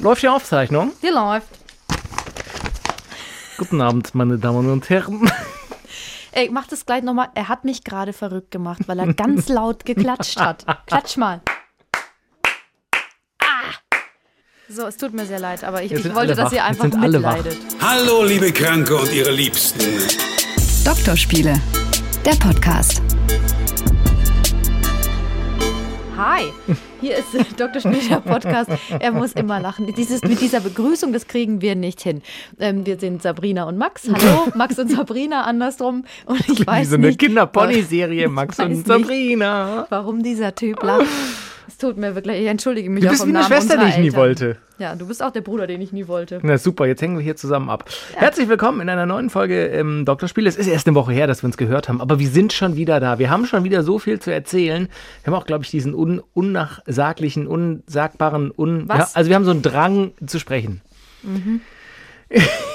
Läuft die Aufzeichnung? Die läuft. Guten Abend, meine Damen und Herren. Ey, mach das gleich nochmal. Er hat mich gerade verrückt gemacht, weil er ganz laut geklatscht hat. Klatsch mal. Ah! So, es tut mir sehr leid, aber ich, ich wollte, dass ihr einfach mitleidet. Hallo, liebe Kranke und ihre Liebsten. Doktorspiele, der Podcast. Hi, hier ist Dr. Spielter Podcast. Er muss immer lachen. Dieses, mit dieser Begrüßung, das kriegen wir nicht hin. Ähm, wir sind Sabrina und Max. Hallo, Max und Sabrina andersrum. Und ich Wie weiß so eine Kinderpony-Serie, Max und. Sabrina. warum dieser Typ lacht. Es tut mir wirklich, ich entschuldige mich Du auch bist vom wie eine Namen Schwester, die ich nie Eltern. wollte. Ja, du bist auch der Bruder, den ich nie wollte. Na super, jetzt hängen wir hier zusammen ab. Herzlich willkommen in einer neuen Folge ähm, Doktorspiel. Es ist erst eine Woche her, dass wir uns gehört haben, aber wir sind schon wieder da. Wir haben schon wieder so viel zu erzählen. Wir haben auch, glaube ich, diesen un unnachsaglichen, unsagbaren, un Was? Ja, also wir haben so einen Drang zu sprechen.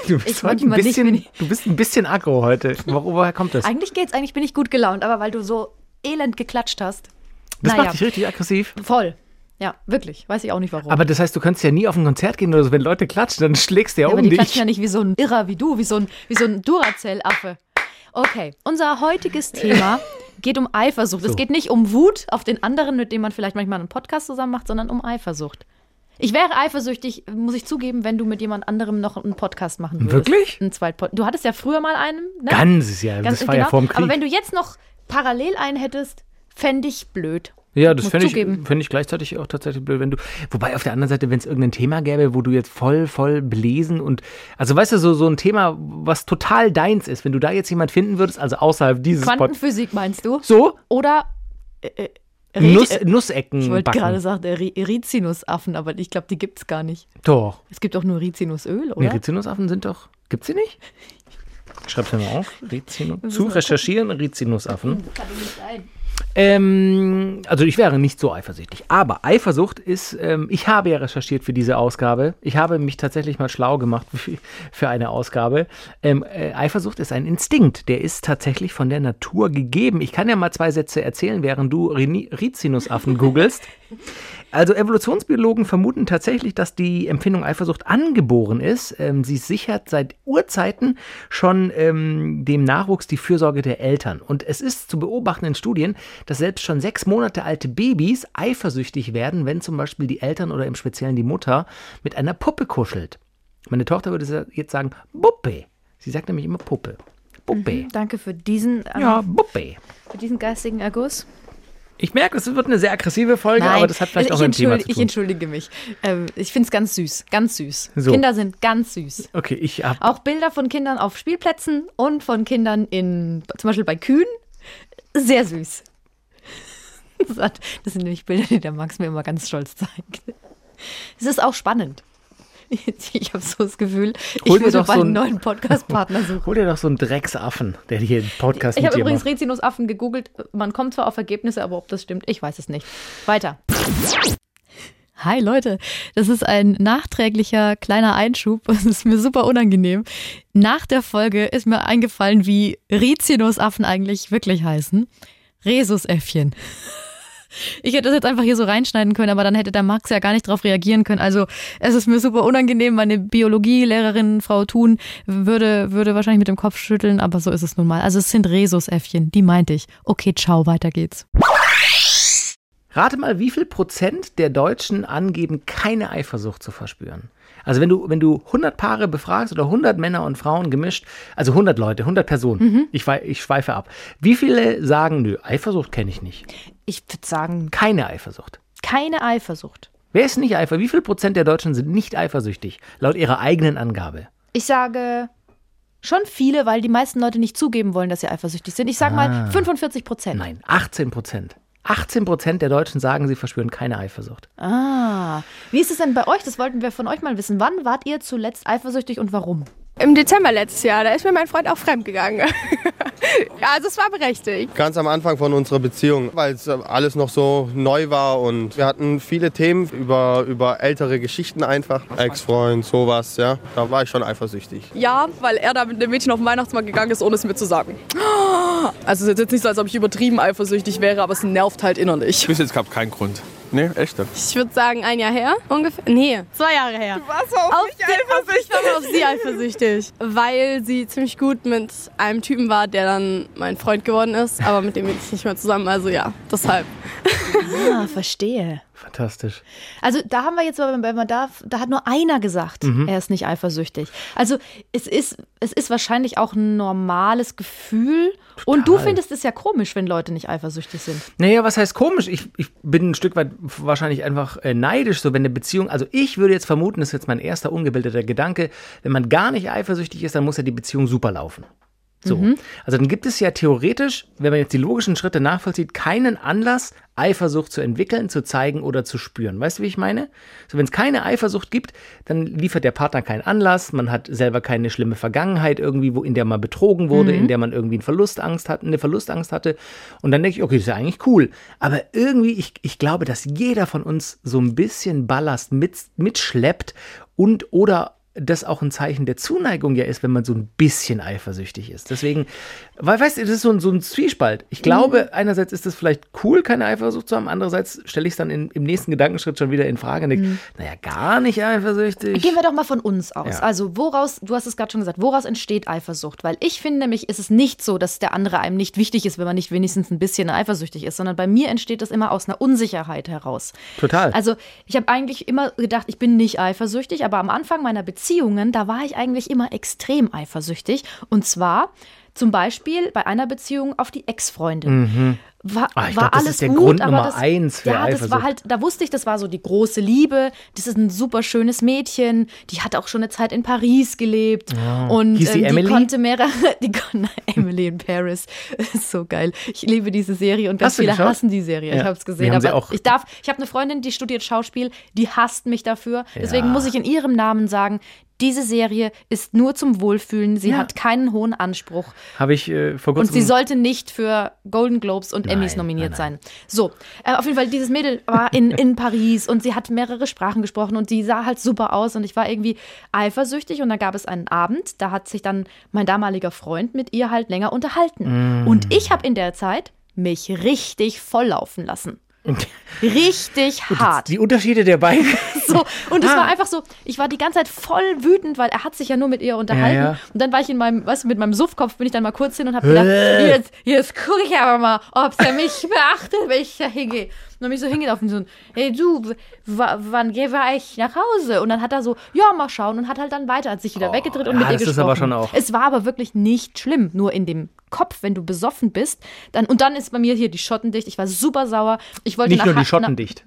Du bist, heute ein nicht, bisschen, ich- du bist ein bisschen aggro heute. Wo, woher kommt das? Eigentlich geht's, eigentlich bin ich gut gelaunt, aber weil du so elend geklatscht hast. Das naja. macht dich richtig aggressiv. Voll. Ja, wirklich. Weiß ich auch nicht warum. Aber das heißt, du könntest ja nie auf ein Konzert gehen oder so, wenn Leute klatschen, dann schlägst du ja, Ja, aber um die dich. klatschen ja nicht wie so ein Irrer wie du, wie so ein, wie so ein Duracell-Affe. Okay, unser heutiges Thema geht um Eifersucht. Es So. geht nicht um Wut auf den anderen, mit dem man vielleicht manchmal einen Podcast zusammen macht, sondern um Eifersucht. Ich wäre eifersüchtig, muss ich zugeben, wenn du mit jemand anderem noch einen Podcast machen würdest. Wirklich? Einen Zweitpod du hattest ja früher mal einen, ne? Ganzes Jahr, Ganz- das war ja vor dem Krieg. Aber wenn du jetzt noch parallel einen hättest, fände ich blöd. Ja, das fände ich, fänd ich gleichzeitig auch tatsächlich blöd, wenn du. Wobei auf der anderen Seite, wenn es irgendein Thema gäbe, wo du jetzt voll, voll belesen und. Also weißt du, so, so ein Thema, was total deins ist, wenn du da jetzt jemand finden würdest, also außerhalb dieses Pod Quantenphysik meinst du? So, Oder äh, äh, Nuss, Ri- Nussecken. Ich wollte gerade sagen, Rizinusaffen, aber ich glaube, die gibt es gar nicht. Doch. Es gibt auch nur Rizinusöl, Nee, oder? Rizinusaffen sind doch. Gibt's sie nicht? Schreib's mir mal auf. Rizinus. Zu recherchieren, Rizinusaffen. Kann doch nicht sein. Ähm, also ich wäre nicht so eifersüchtig. Aber Eifersucht ist, ähm, ich habe ja recherchiert für diese Ausgabe. Ich habe mich tatsächlich mal schlau gemacht für, eine Ausgabe. Ähm, äh, Eifersucht ist ein Instinkt, der ist tatsächlich von der Natur gegeben. Ich kann ja mal zwei Sätze erzählen, während du Rizinusaffen googelst. Also Evolutionsbiologen vermuten tatsächlich, dass die Empfindung Eifersucht angeboren ist. Ähm, sie sichert seit Urzeiten schon ähm, dem Nachwuchs die Fürsorge der Eltern. Und es ist zu beobachten in Studien, dass selbst schon sechs Monate alte Babys eifersüchtig werden, wenn zum Beispiel die Eltern oder im Speziellen die Mutter mit einer Puppe kuschelt. Meine Tochter würde jetzt sagen, Puppe. Sie sagt nämlich immer Puppe. Puppe. Danke für diesen, ähm, Ja, Puppe. für diesen geistigen Erguss. Ich merke, es wird eine sehr aggressive Folge, aber das hat vielleicht auch ich, mit dem Thema zu ich tun. entschuldige mich. Ähm, ich finde es ganz süß, ganz süß. So. Kinder sind ganz süß. Okay, ich habe Auch Bilder von Kindern auf Spielplätzen und von Kindern in, zum Beispiel bei Kühen, sehr süß. Das, hat, das sind nämlich Bilder, die der Max mir immer ganz stolz zeigt. Es ist auch spannend. Ich, habe so das Gefühl, ich Hol würde doch bald so einen ein- neuen Podcast-Partner suchen. Hol dir doch so einen Drecksaffen, der hier einen Podcast Ich habe übrigens. Rizinusaffen gegoogelt. Man kommt zwar auf Ergebnisse, aber ob das stimmt, ich weiß es nicht. Weiter. Hi Leute, das ist ein nachträglicher kleiner Einschub. Es ist mir super unangenehm. Nach der Folge ist mir eingefallen, wie Rizinusaffen eigentlich wirklich heißen. Rhesusäffchen. Ich hätte das jetzt einfach hier so reinschneiden können, aber dann hätte der Max ja gar nicht darauf reagieren können. Also es ist mir super unangenehm. Meine Biologielehrerin, Frau Thun, würde, würde wahrscheinlich mit dem Kopf schütteln, aber so ist es nun mal. Also es sind Rhesusäffchen, die meinte ich. Okay, ciao, weiter geht's. Rate mal, wie viel Prozent der Deutschen angeben, keine Eifersucht zu verspüren. Also wenn du, wenn du 100 Paare befragst oder 100 Männer und Frauen gemischt, also 100 Leute, 100 Personen, Mhm. ich, ich schweife ab. Wie viele sagen, nö, Eifersucht kenne ich nicht. Ich würde sagen, Keine Eifersucht. keine Eifersucht. Wer ist nicht eifersüchtig? Wie viel Prozent der Deutschen sind nicht eifersüchtig? Laut ihrer eigenen Angabe. Ich sage schon viele, weil die meisten Leute nicht zugeben wollen, dass sie eifersüchtig sind. Ich sage mal 45 Prozent. Nein, 18 Prozent. 18 Prozent der Deutschen sagen, sie verspüren keine Eifersucht. Ah. Wie ist es denn bei euch? Das wollten wir von euch mal wissen. Wann wart ihr zuletzt eifersüchtig und warum? Im Dezember letztes Jahr, da ist mir mein Freund auch fremdgegangen. ja, also es war berechtigt. Ganz am Anfang von unserer Beziehung, weil es äh, alles noch so neu war und wir hatten viele Themen über, über ältere Geschichten einfach. Ex-Freund, sowas, ja. Da war ich schon eifersüchtig. Ja, weil er da mit dem Mädchen auf den Weihnachtsmarkt gegangen ist, ohne es mir zu sagen. Also es ist jetzt nicht so, als ob ich übertrieben eifersüchtig wäre, aber es nervt halt innerlich. Bis jetzt gab keinen Grund. Nee, echt nicht. Ich würde sagen, ein Jahr her ungefähr. Nee, zwei Jahre her. Du warst auf, Auf, mich eifersüchtig. ich war mal auf sie eifersüchtig, weil sie ziemlich gut mit einem Typen war, der dann mein Freund geworden ist, aber mit dem bin ich nicht mehr zusammen. Also ja, deshalb. Ah, verstehe. Fantastisch. Also da haben wir jetzt, wenn man da, da hat nur einer gesagt, Mhm. er ist nicht eifersüchtig. Also es ist, es ist wahrscheinlich auch ein normales Gefühl. Und du Total. findest es ja komisch, wenn Leute nicht eifersüchtig sind. Naja, was heißt komisch? Ich, ich bin ein Stück weit wahrscheinlich einfach äh, neidisch, so wenn eine Beziehung, also ich würde jetzt vermuten, das ist jetzt mein erster ungebildeter Gedanke, wenn man gar nicht eifersüchtig ist, dann muss ja die Beziehung super laufen. So. Also dann gibt es ja theoretisch, wenn man jetzt die logischen Schritte nachvollzieht, keinen Anlass, Eifersucht zu entwickeln, zu zeigen oder zu spüren. Weißt du, wie ich meine? So, wenn es keine Eifersucht gibt, dann liefert der Partner keinen Anlass, man hat selber keine schlimme Vergangenheit irgendwie, wo in der man betrogen wurde, in der man irgendwie einen Verlustangst hat, eine Verlustangst hatte. Und dann denke ich, okay, das ist ja eigentlich cool. Aber irgendwie, ich, ich glaube, dass jeder von uns so ein bisschen Ballast mit, mitschleppt und oder das auch ein Zeichen der Zuneigung ja ist, wenn man so ein bisschen eifersüchtig ist. Deswegen, weil, weißt du, das ist so ein, so ein Zwiespalt. Ich glaube, einerseits ist es vielleicht cool, keine Eifersucht zu haben, andererseits stelle ich es dann in, im nächsten Gedankenschritt schon wieder in Frage und denke, naja, gar nicht eifersüchtig. Gehen wir doch mal von uns aus. Ja. Also woraus, du hast es gerade schon gesagt, woraus entsteht Eifersucht? Weil ich finde nämlich, ist es nicht so, dass der andere einem nicht wichtig ist, wenn man nicht wenigstens ein bisschen eifersüchtig ist, sondern bei mir entsteht das immer aus einer Unsicherheit heraus. Total. Also ich habe eigentlich immer gedacht, ich bin nicht eifersüchtig, aber am Anfang meiner Beziehungen, da war ich eigentlich immer extrem eifersüchtig. Und zwar zum Beispiel bei einer Beziehung auf die Ex-Freundin. War, Ah, ich war glaub, das alles ist der gut, Grund aber Nummer das, eins für ja, das war halt, da wusste ich, das war so die große Liebe. Das ist ein super schönes Mädchen. Die hat auch schon eine Zeit in Paris gelebt und Ah. Hieß sie ähm, die konnte mehrere, die kon- Emily in Paris, ist so geil. Ich liebe diese Serie und ganz viele geschaut? hassen die Serie. Ja. Ich habe es gesehen, aber auch- ich darf, ich habe eine Freundin, die studiert Schauspiel, die hasst mich dafür. Deswegen Ja. muss ich in ihrem Namen sagen, diese Serie ist nur zum Wohlfühlen. Sie Ja. hat keinen hohen Anspruch. Habe ich äh, vor Und kurzem. sie sollte nicht für Golden Globes und Emmys Nein, nominiert nein, sein. So, äh, auf jeden Fall, dieses Mädel war in, in Paris und sie hat mehrere Sprachen gesprochen und sie sah halt super aus und ich war irgendwie eifersüchtig und da gab es einen Abend, da hat sich dann mein damaliger Freund mit ihr halt länger unterhalten. Mm. Und ich habe in der Zeit mich richtig volllaufen lassen. Richtig hart. die Unterschiede der beiden. So, und es Ah. war einfach so, ich war die ganze Zeit voll wütend, weil er hat sich ja nur mit ihr unterhalten. Ja, ja. Und dann war ich in meinem, weißt du, mit meinem Suffkopf bin ich dann mal kurz hin und habe gedacht, Äh. jetzt, jetzt gucke ich aber mal, ob er mich beachtet, wenn ich da hingehe. Und dann bin ich so hingelaufen, so, hey du, wann gehe ich nach Hause? Und dann hat er so, ja, mal schauen und hat halt dann weiter, hat sich wieder weggedreht und Oh, ja, mit ihr gesprochen. aber schon auch- Es war aber wirklich nicht schlimm, nur in dem Kopf, wenn du besoffen bist. Dann, und dann ist bei mir hier die Schotten dicht. Ich war super sauer. Ich wollte Nicht nur die Schotten dicht.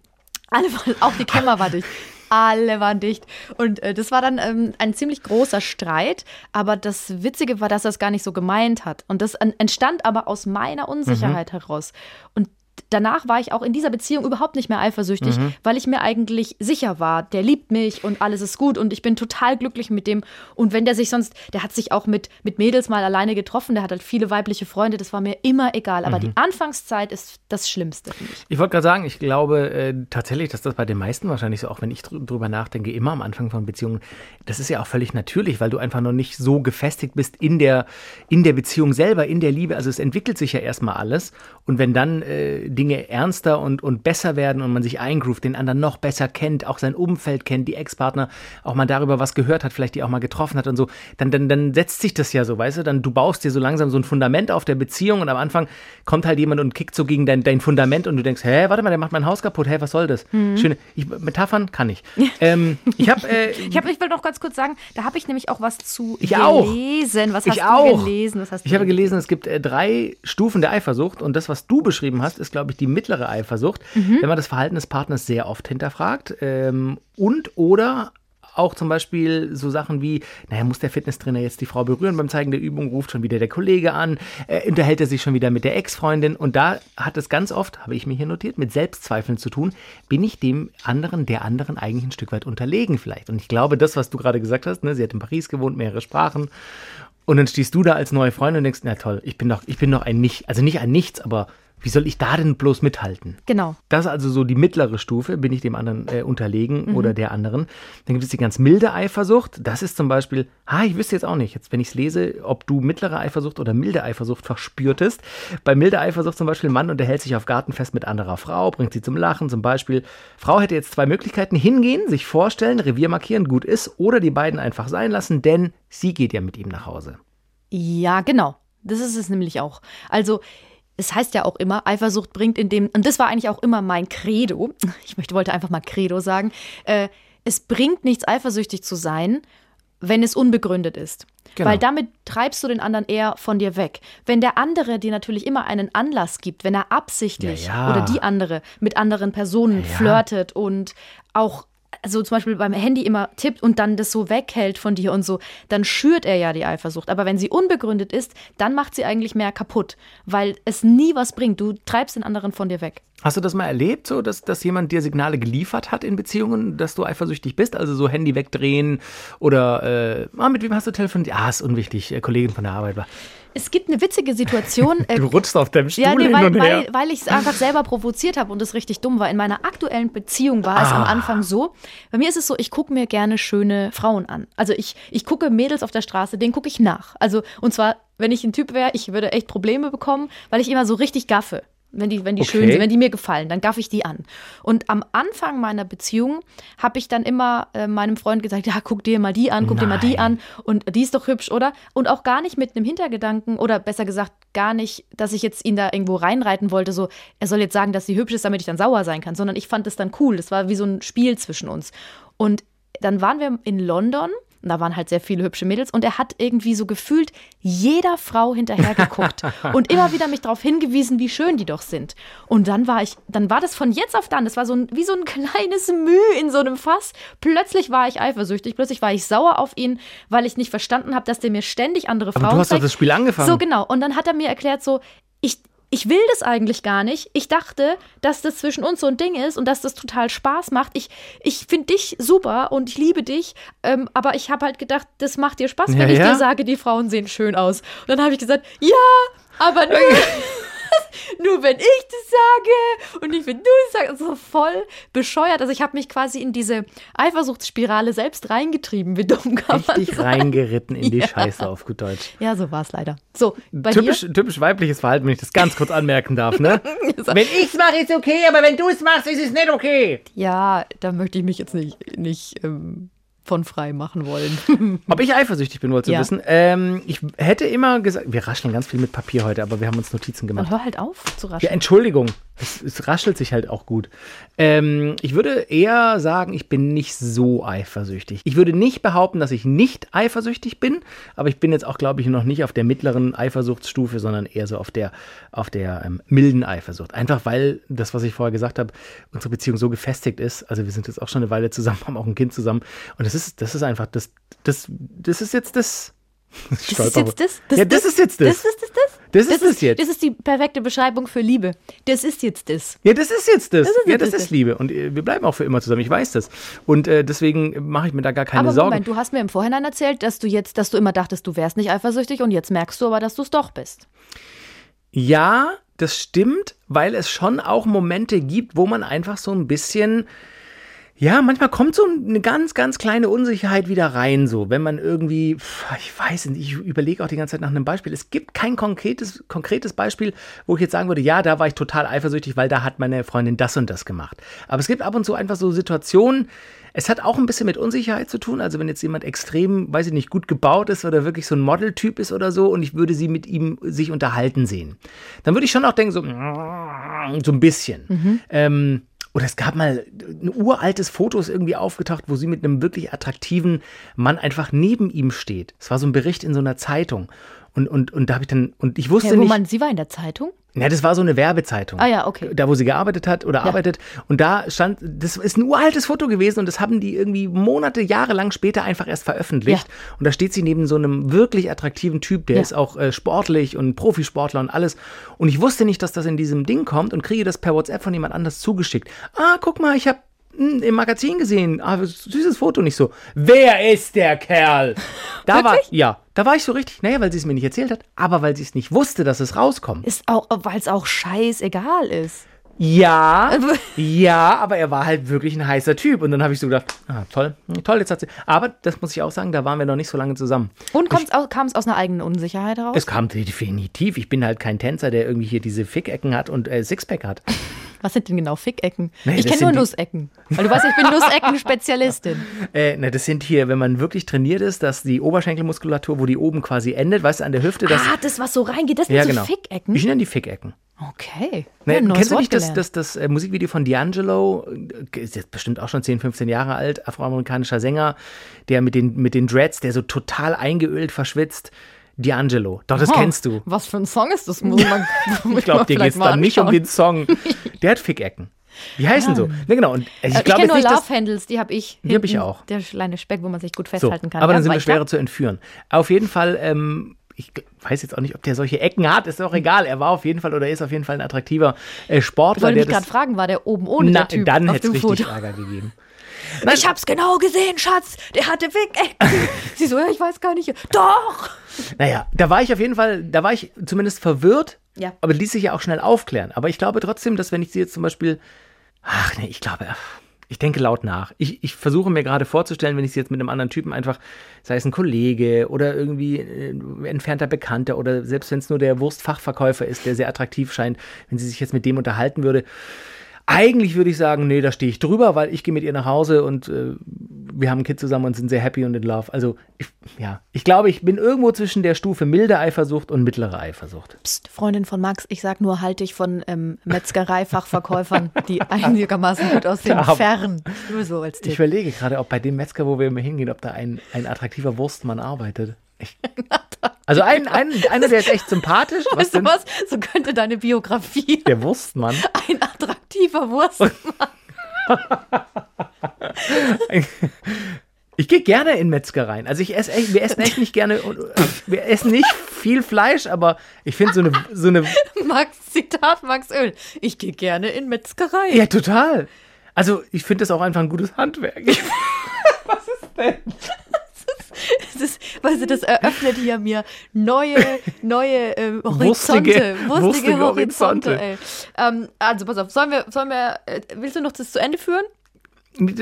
alle waren, auch die Kämmer war dicht. Alle waren dicht. Und äh, das war dann ähm, ein ziemlich großer Streit. Aber das Witzige war, dass er es gar nicht so gemeint hat. Und das an, entstand aber aus meiner Unsicherheit heraus. Und danach war ich auch in dieser Beziehung überhaupt nicht mehr eifersüchtig, weil ich mir eigentlich sicher war, der liebt mich und alles ist gut und ich bin total glücklich mit dem. Und wenn der sich sonst, der hat sich auch mit, mit Mädels mal alleine getroffen, der hat halt viele weibliche Freunde, das war mir immer egal. Aber die Anfangszeit ist das Schlimmste, ich. Ich wollte gerade sagen, ich glaube äh, tatsächlich, dass das bei den meisten wahrscheinlich so, auch wenn ich dr drüber nachdenke, immer am Anfang von Beziehungen, das ist ja auch völlig natürlich, weil du einfach noch nicht so gefestigt bist in der, in der Beziehung selber, in der Liebe. Also es entwickelt sich ja erstmal alles. Und wenn dann äh, Dinge ernster und, und besser werden und man sich eingroovt, den anderen noch besser kennt, auch sein Umfeld kennt, die Ex-Partner, auch mal darüber was gehört hat, vielleicht die auch mal getroffen hat und so, dann, dann, dann setzt sich das ja so, weißt du, dann du baust dir so langsam so ein Fundament auf der Beziehung und am Anfang kommt halt jemand und kickt so gegen dein, dein Fundament und du denkst, hä, warte mal, der macht mein Haus kaputt, hä, was soll das? Schöne, ich, Metaphern kann ich. ähm, ich habe äh, Ich, hab, ich will noch ganz kurz sagen, da habe ich nämlich auch was zu Ich auch. gelesen. Was Ich hast du auch. gelesen? Was hast Ich habe gelesen, es gibt äh, drei Stufen der Eifersucht und das, was du beschrieben hast, ist, glaube ich, die mittlere Eifersucht, Mhm. wenn man das Verhalten des Partners sehr oft hinterfragt ähm, und oder auch zum Beispiel so Sachen wie, naja, muss der Fitnesstrainer jetzt die Frau berühren beim Zeigen der Übung, ruft schon wieder der Kollege an, äh, unterhält er sich schon wieder mit der Ex-Freundin und da hat es ganz oft, habe ich mir hier notiert, mit Selbstzweifeln zu tun, bin ich dem anderen, der anderen eigentlich ein Stück weit unterlegen vielleicht. Und ich glaube, das, was du gerade gesagt hast, ne, sie hat in Paris gewohnt, mehrere Sprachen, und dann stehst du da als neue Freundin und denkst, na toll, ich bin doch, ich bin doch ein nicht, also nicht ein Nichts, aber Wie soll ich da denn bloß mithalten? Genau. Das ist also so die mittlere Stufe, bin ich dem anderen äh, unterlegen Mhm. oder der anderen. Dann gibt es die ganz milde Eifersucht. Das ist zum Beispiel, ah, ich wüsste jetzt auch nicht, jetzt wenn ich es lese, ob du mittlere Eifersucht oder milde Eifersucht verspürtest. Bei milde Eifersucht zum Beispiel, Mann unterhält sich auf Gartenfest mit anderer Frau, bringt sie zum Lachen. Zum Beispiel, Frau hätte jetzt zwei Möglichkeiten, hingehen, sich vorstellen, Revier markieren, gut ist, oder die beiden einfach sein lassen, denn sie geht ja mit ihm nach Hause. Ja, genau. Das ist es nämlich auch. Also, es heißt ja auch immer, Eifersucht bringt in dem, und das war eigentlich auch immer mein Credo, ich möchte, wollte einfach mal Credo sagen, äh, es bringt nichts, eifersüchtig zu sein, wenn es unbegründet ist. Genau. Weil damit treibst du den anderen eher von dir weg. Wenn der andere dir natürlich immer einen Anlass gibt, wenn er absichtlich Ja, ja. oder die andere mit anderen Personen flirtet und auch also zum Beispiel beim Handy immer tippt und dann das so weghält von dir und so, dann schürt er ja die Eifersucht. Aber wenn sie unbegründet ist, dann macht sie eigentlich mehr kaputt, weil es nie was bringt. Du treibst den anderen von dir weg. Hast du das mal erlebt, so dass, dass jemand dir Signale geliefert hat in Beziehungen, dass du eifersüchtig bist? Also so Handy wegdrehen oder äh, ah, mit wem hast du telefoniert? Ah, ist unwichtig, äh, Kollegin von der Arbeit war. Es gibt eine witzige Situation. äh, Du rutschst auf deinem Stuhl Ja, nee, hin weil, und her. weil, ich es einfach selber provoziert habe und es richtig dumm war. In meiner aktuellen Beziehung war es Ah. am Anfang so. Bei mir ist es so, ich gucke mir gerne schöne Frauen an. Also ich, ich gucke Mädels auf der Straße, denen gucke ich nach. Also und zwar, wenn ich ein Typ wäre, ich würde echt Probleme bekommen, weil ich immer so richtig gaffe. Wenn die, wenn die schön Okay. sind, wenn die mir gefallen, dann gaffe ich die an. Und am Anfang meiner Beziehung habe ich dann immer äh, meinem Freund gesagt, ja, guck dir mal die an, guck dir mal die Nein. an und die ist doch hübsch, oder? Und auch gar nicht mit einem Hintergedanken oder besser gesagt gar nicht, dass ich jetzt ihn da irgendwo reinreiten wollte, so er soll jetzt sagen, dass sie hübsch ist, damit ich dann sauer sein kann, sondern ich fand es dann cool. Das war wie so ein Spiel zwischen uns. Und dann waren wir in London. Und da waren halt sehr viele hübsche Mädels und er hat irgendwie so gefühlt jeder Frau hinterher geguckt und immer wieder mich darauf hingewiesen, wie schön die doch sind. Und dann war ich, dann war das von jetzt auf dann, das war so ein, wie so ein kleines Müh in so einem Fass. Plötzlich war ich eifersüchtig, plötzlich war ich sauer auf ihn, weil ich nicht verstanden habe, dass der mir ständig andere Aber Frauen du hast doch das Spiel angefangen. So genau. Und dann hat er mir erklärt, so, ich, ich will das eigentlich gar nicht. Ich dachte, dass das zwischen uns so ein Ding ist und dass das total Spaß macht. Ich, ich finde dich super und ich liebe dich, ähm, aber ich habe halt gedacht, das macht dir Spaß, wenn Ja, ich ja. dir sage, die Frauen sehen schön aus. Und dann habe ich gesagt, ja, aber nur, nur wenn ich das sage und nicht wenn du es sagst. So voll bescheuert. Also ich habe mich quasi in diese Eifersuchtsspirale selbst reingetrieben. Wie dumm kann man Richtig reingeritten in die Ja. Scheiße auf gut Deutsch. Ja, so war es leider. So, Typisch, dir? typisch weibliches Verhalten, wenn ich das ganz kurz anmerken darf, ne? So. wenn ich's mache, ist okay, aber wenn du es machst, ist es nicht okay. Ja, da möchte ich mich jetzt nicht, nicht ähm, von frei machen wollen. Ob ich eifersüchtig bin, wolltest du Ja. wissen? Ähm, ich hätte immer gesagt, wir rascheln ganz viel mit Papier heute, aber wir haben uns Notizen gemacht. hör halt auf zu Ja, raschen. Entschuldigung, es, es raschelt sich halt auch gut. Ähm, ich würde eher sagen, ich bin nicht so eifersüchtig. Ich würde nicht behaupten, dass ich nicht eifersüchtig bin, aber ich bin jetzt auch, glaube ich, noch nicht auf der mittleren Eifersuchtsstufe, sondern eher so auf der, auf der ähm, milden Eifersucht. Einfach weil das, was ich vorher gesagt habe, unsere Beziehung so gefestigt ist. Also wir sind jetzt auch schon eine Weile zusammen, haben auch ein Kind zusammen. Und das ist, das ist einfach, das, das, das ist jetzt das. Das ist jetzt das? ja, das, ist jetzt das. Das ist das, das? Das ist es jetzt. Das ist die perfekte Beschreibung für Liebe. Das ist jetzt das. Ja, das ist jetzt das. Das ist ja, das das. ist Liebe. Und äh, wir bleiben auch für immer zusammen. Ich weiß das. Und äh, deswegen mache ich mir da gar keine aber Sorgen. Moment, du hast mir im Vorhinein erzählt, dass du jetzt, dass du immer dachtest, du wärst nicht eifersüchtig und jetzt merkst du aber, dass du es doch bist. Ja, das stimmt, weil es schon auch Momente gibt, wo man einfach so ein bisschen. Ja, manchmal kommt so eine ganz, ganz kleine Unsicherheit wieder rein, so, wenn man irgendwie, ich weiß nicht, ich überlege auch die ganze Zeit nach einem Beispiel. Es gibt kein konkretes, konkretes Beispiel, wo ich jetzt sagen würde, ja, da war ich total eifersüchtig, weil da hat meine Freundin das und das gemacht. Aber es gibt ab und zu einfach so Situationen, es hat auch ein bisschen mit Unsicherheit zu tun. Also wenn jetzt jemand extrem, weiß ich nicht, gut gebaut ist oder wirklich so ein Modeltyp ist oder so und ich würde sie mit ihm sich unterhalten sehen, dann würde ich schon auch denken, so, so ein bisschen. Ähm, oder es gab mal ein uraltes Foto ist irgendwie aufgetaucht, wo sie mit einem wirklich attraktiven Mann einfach neben ihm steht. Es war so ein Bericht in so einer Zeitung. Und, und, und da habe ich dann, und ich wusste Ja, wo nicht. man, sie war in der Zeitung? Ja, das war so eine Werbezeitung. Ah ja, okay. Da, wo sie gearbeitet hat oder arbeitet. Und da stand, das ist ein uraltes Foto gewesen und das haben die irgendwie Monate, Jahre lang später einfach erst veröffentlicht. Und da steht sie neben so einem wirklich attraktiven Typ, der Ja. ist auch äh, sportlich und Profisportler und alles. Und ich wusste nicht, dass das in diesem Ding kommt und kriege das per WhatsApp von jemand anders zugeschickt. Ah, guck mal, ich habe im Magazin gesehen. Ah, süßes Foto, nicht so. Wer ist der Kerl? Da war, ja, da war ich so richtig, naja, weil sie es mir nicht erzählt hat, aber weil sie es nicht wusste, dass es rauskommt. Ist auch, weil es auch scheißegal ist. Ja, ja, aber er war halt wirklich ein heißer Typ. Und dann habe ich so gedacht, ah, toll, toll, jetzt hat sie. Aber das muss ich auch sagen, da waren wir noch nicht so lange zusammen. Und kam es aus einer eigenen Unsicherheit heraus? Es kam definitiv. Ich bin halt kein Tänzer, der irgendwie hier diese Fickecken hat und äh, Sixpack hat. Was sind denn genau Fickecken? Nee, ich das kenne nur Nussecken. Weil du weißt, ich bin Nussecken-Spezialistin. Äh, na, das sind hier, wenn man wirklich trainiert ist, dass die Oberschenkelmuskulatur, wo die oben quasi endet, weißt du, an der Hüfte, das. ah, das, was so reingeht, das sind ja, so genau. Fickecken. Ich nenne die Fickecken. Okay. Ne, Ja, kennst du nicht das, gelernt. das, das äh, Musikvideo von D'Angelo? Äh, Ist jetzt bestimmt auch schon 10, 15 Jahre alt, afroamerikanischer Sänger, der mit den, mit den Dreads, der so total eingeölt verschwitzt. D'Angelo. Doch, das Oh, kennst du. Was für ein Song ist das? Muss man, Ich glaube, dir geht es dann nicht um den Song. Der hat Fickecken. Die heißen so. Ne, genau. Und Ich, ich, ich glaube nur nicht. Love Handles, die habe ich. Die hab ich auch. Der kleine Speck, wo man sich gut So, festhalten kann. aber Ja, dann sind wir schwerer zu entführen. Auf jeden Fall, ähm, ich weiß jetzt auch nicht, ob der solche Ecken hat, ist auch egal. Er war auf jeden Fall oder ist auf jeden Fall ein attraktiver äh, Ich Sportler, wollte der mich gerade fragen, war der oben ohne Na, der Typ dann hätte es richtig Foto? Ärger gegeben. Ich hab's genau gesehen, Schatz. Der hatte Fickecken. Sie so, ja, ich weiß gar nicht. Doch. Naja, da war ich auf jeden Fall, da war ich zumindest verwirrt, Ja. aber ließ sich ja auch schnell aufklären. Aber ich glaube trotzdem, dass wenn ich sie jetzt zum Beispiel, ach nee, ich glaube, ach, ich denke laut nach. Ich, ich versuche mir gerade vorzustellen, wenn ich sie jetzt mit einem anderen Typen einfach, sei es ein Kollege oder irgendwie äh, ein entfernter Bekannter oder selbst wenn es nur der Wurstfachverkäufer ist, der sehr attraktiv scheint, wenn sie sich jetzt mit dem unterhalten würde. Eigentlich würde ich sagen, nee, da stehe ich drüber, weil ich gehe mit ihr nach Hause und äh, wir haben ein Kind zusammen und sind sehr happy und in love. Also, ich, ja, ich glaube, ich bin irgendwo zwischen der Stufe milde Eifersucht und mittlere Eifersucht. Psst, Freundin von Max, ich sag nur, halte ich von ähm, Metzgereifachverkäufern, die einigermaßen gut aussehen, Ja, fern. Nur so als Ich überlege gerade, ob bei dem Metzger, wo wir immer hingehen, ob da ein, ein attraktiver Wurstmann arbeitet. Ich, also ein, ein, einer, der ist echt sympathisch. Was Weißt du was? So könnte deine Biografie Der Wurstmann. ein attraktiver Wurst. Ich gehe gerne in Metzgereien. Also ich esse echt, wir essen echt nicht gerne, äh, wir essen nicht viel Fleisch, aber ich finde so eine, so eine, Max, Zitat Max Öl. Ich gehe gerne in Metzgerei. ja total. Also ich finde das auch einfach ein gutes Handwerk. Das ist, weißt du, das eröffnet hier mir neue, neue ähm, Horizonte. Wurstige, wurstige Horizonte. Horizonte. Ähm, also, pass auf, sollen wir, sollen wir, äh, willst du noch das zu Ende führen?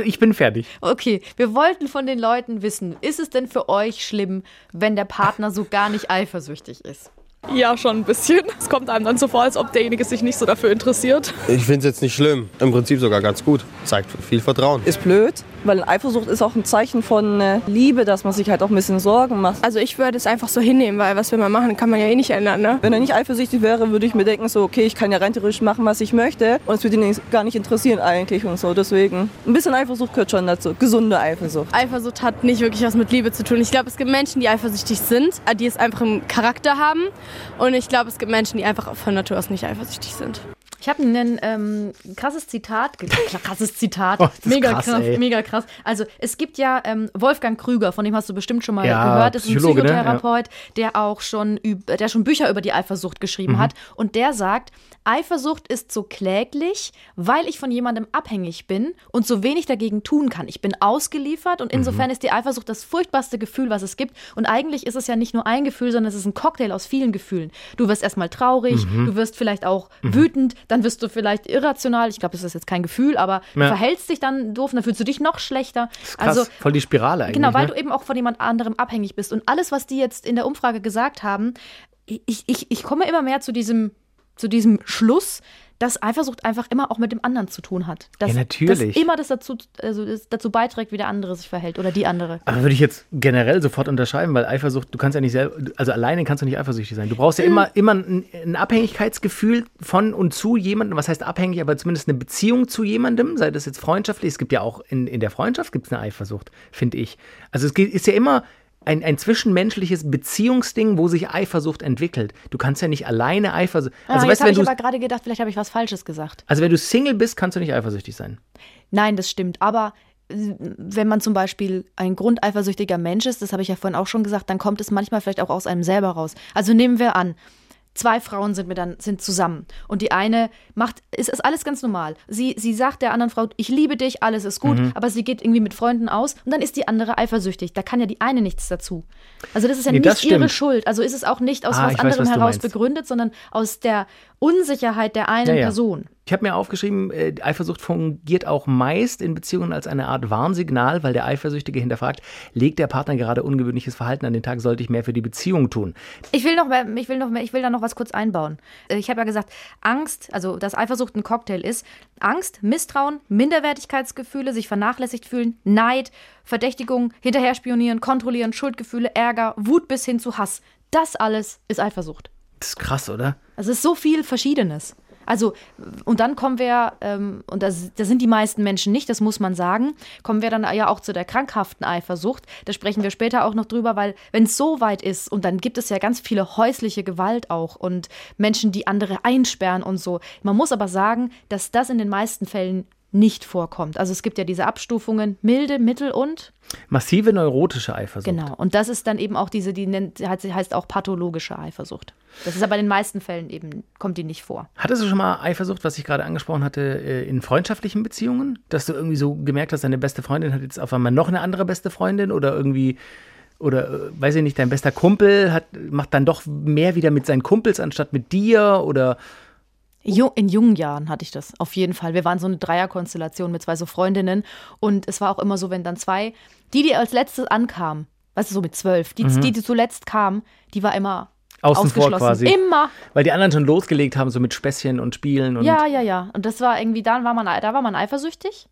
Ich bin fertig. Okay, wir wollten von den Leuten wissen, ist es denn für euch schlimm, wenn der Partner so gar nicht eifersüchtig ist? Ja, schon ein bisschen. Es kommt einem dann so vor, als ob derjenige sich nicht so dafür interessiert. Ich finde es jetzt nicht schlimm. Im Prinzip sogar ganz gut. Zeigt viel Vertrauen. ist blöd, weil Eifersucht ist auch ein Zeichen von äh, Liebe, dass man sich halt auch ein bisschen Sorgen macht. Also ich würde es einfach so hinnehmen, weil was will man machen, kann man ja eh nicht ändern, ne? Wenn er nicht eifersüchtig wäre, würde ich mir denken, so, okay, ich kann ja rein theoretisch machen, was ich möchte. Und es würde ihn gar nicht interessieren eigentlich und so. Deswegen, ein bisschen Eifersucht gehört schon dazu. Gesunde Eifersucht. Eifersucht hat nicht wirklich was mit Liebe zu tun. Ich glaube, es gibt Menschen, die eifersüchtig sind, äh, die es einfach im Charakter haben. Und ich glaube, es gibt Menschen, die einfach von Natur aus nicht eifersüchtig sind. Ich habe ein ähm, krasses Zitat, krasses Zitat, Oh, mega krass, krass, mega krass. Also es gibt ja ähm, Wolfgang Krüger, von dem hast du bestimmt schon mal Ja, gehört, ist ein Psychologe, ne? Psychotherapeut, der auch schon üb- der schon Bücher über die Eifersucht geschrieben Mhm. hat und der sagt, Eifersucht ist so kläglich, weil ich von jemandem abhängig bin und so wenig dagegen tun kann. Ich bin ausgeliefert und insofern Mhm. ist die Eifersucht das furchtbarste Gefühl, was es gibt. Und eigentlich ist es ja nicht nur ein Gefühl, sondern es ist ein Cocktail aus vielen Gefühlen. Du wirst erstmal traurig, Mhm. du wirst vielleicht auch wütend, dann wirst du vielleicht irrational. Ich glaube, das ist jetzt kein Gefühl, aber du Ja. verhältst dich dann doof, dann fühlst du dich noch schlechter. Das ist krass. Also Voll die Spirale eigentlich. Genau, weil ne? du eben auch von jemand anderem abhängig bist. Und alles, was die jetzt in der Umfrage gesagt haben, ich, ich, ich komme immer mehr zu diesem, zu diesem Schluss, dass Eifersucht einfach immer auch mit dem anderen zu tun hat. Dass, Ja, natürlich. Dass immer das dazu, also das dazu beiträgt, wie der andere sich verhält oder die andere. Aber würde ich jetzt generell sofort unterschreiben, weil Eifersucht, du kannst ja nicht selber, also alleine kannst du nicht eifersüchtig sein. Du brauchst ja immer, immer ein, ein Abhängigkeitsgefühl von und zu jemandem, was heißt abhängig, aber zumindest eine Beziehung zu jemandem, sei das jetzt freundschaftlich. Es gibt ja auch in, in der Freundschaft gibt es eine Eifersucht, finde ich. Also es geht, ist ja immer ein, ein zwischenmenschliches Beziehungsding, wo sich Eifersucht entwickelt. Du kannst ja nicht alleine Eifersucht. Also, ah, weißt habe ich aber gerade gedacht, vielleicht habe ich was Falsches gesagt. also wenn du Single bist, kannst du nicht eifersüchtig sein. Nein, das stimmt. Aber äh, wenn man zum Beispiel ein grundeifersüchtiger Mensch ist, das habe ich ja vorhin auch schon gesagt, dann kommt es manchmal vielleicht auch aus einem selber raus. Also nehmen wir an, zwei Frauen sind, mit dann, sind zusammen und die eine macht, ist, ist alles ganz normal. Sie, sie sagt der anderen Frau, ich liebe dich, alles ist gut, Mhm. aber sie geht irgendwie mit Freunden aus und dann ist die andere eifersüchtig. Da kann ja die eine nichts dazu. Also das ist ja Nee, nicht ihre. Schuld. Also ist es auch nicht aus Ah, was ich weiß, anderem was heraus begründet, sondern aus der Unsicherheit der einen Ja, ja. Person. Ich habe mir aufgeschrieben, äh, Eifersucht fungiert auch meist in Beziehungen als eine Art Warnsignal, weil der Eifersüchtige hinterfragt, legt der Partner gerade ungewöhnliches Verhalten an den Tag, sollte ich mehr für die Beziehung tun. Ich will noch mehr, ich will noch mehr, ich will da noch was kurz einbauen. Äh, Ich habe ja gesagt, Angst, also dass Eifersucht ein Cocktail ist. Angst, Misstrauen, Minderwertigkeitsgefühle, sich vernachlässigt fühlen, Neid, Verdächtigung, hinterherspionieren, kontrollieren, Schuldgefühle, Ärger, Wut bis hin zu Hass. Das alles ist Eifersucht. Das ist krass, oder? Es ist so viel Verschiedenes. Also, und dann kommen wir, ähm, und das, das sind die meisten Menschen nicht, das muss man sagen, kommen wir dann ja auch zu der krankhaften Eifersucht. Da sprechen wir später auch noch drüber, weil wenn es so weit ist, und dann gibt es ja ganz viele häusliche Gewalt auch und Menschen, die andere einsperren und so. Man muss aber sagen, dass das in den meisten Fällen nicht vorkommt. Also es gibt ja diese Abstufungen milde, mittel und Massive neurotische Eifersucht. Genau. Und das ist dann eben auch diese, die nennt, heißt, auch pathologische Eifersucht. Das ist aber in den meisten Fällen eben, kommt die nicht vor. Hattest du schon mal Eifersucht, was ich gerade angesprochen hatte, äh, in freundschaftlichen Beziehungen? Dass du irgendwie so gemerkt hast, deine beste Freundin hat jetzt auf einmal noch eine andere beste Freundin oder irgendwie, oder äh, weiß ich nicht, dein bester Kumpel hat, macht dann doch mehr wieder mit seinen Kumpels anstatt mit dir oder In jungen Jahren hatte ich das, auf jeden Fall. Wir waren so eine Dreierkonstellation mit zwei so Freundinnen. Und es war auch immer so, wenn dann zwei, die, die als letztes ankamen, weißt du, so mit zwölf, die, die, die zuletzt kamen, die war immer Mhm. Außen vor ausgeschlossen. quasi. Immer. Weil die anderen schon losgelegt haben, so mit Späßchen und Spielen und Ja, ja, ja. Und das war irgendwie, dann war man, da war man eifersüchtig.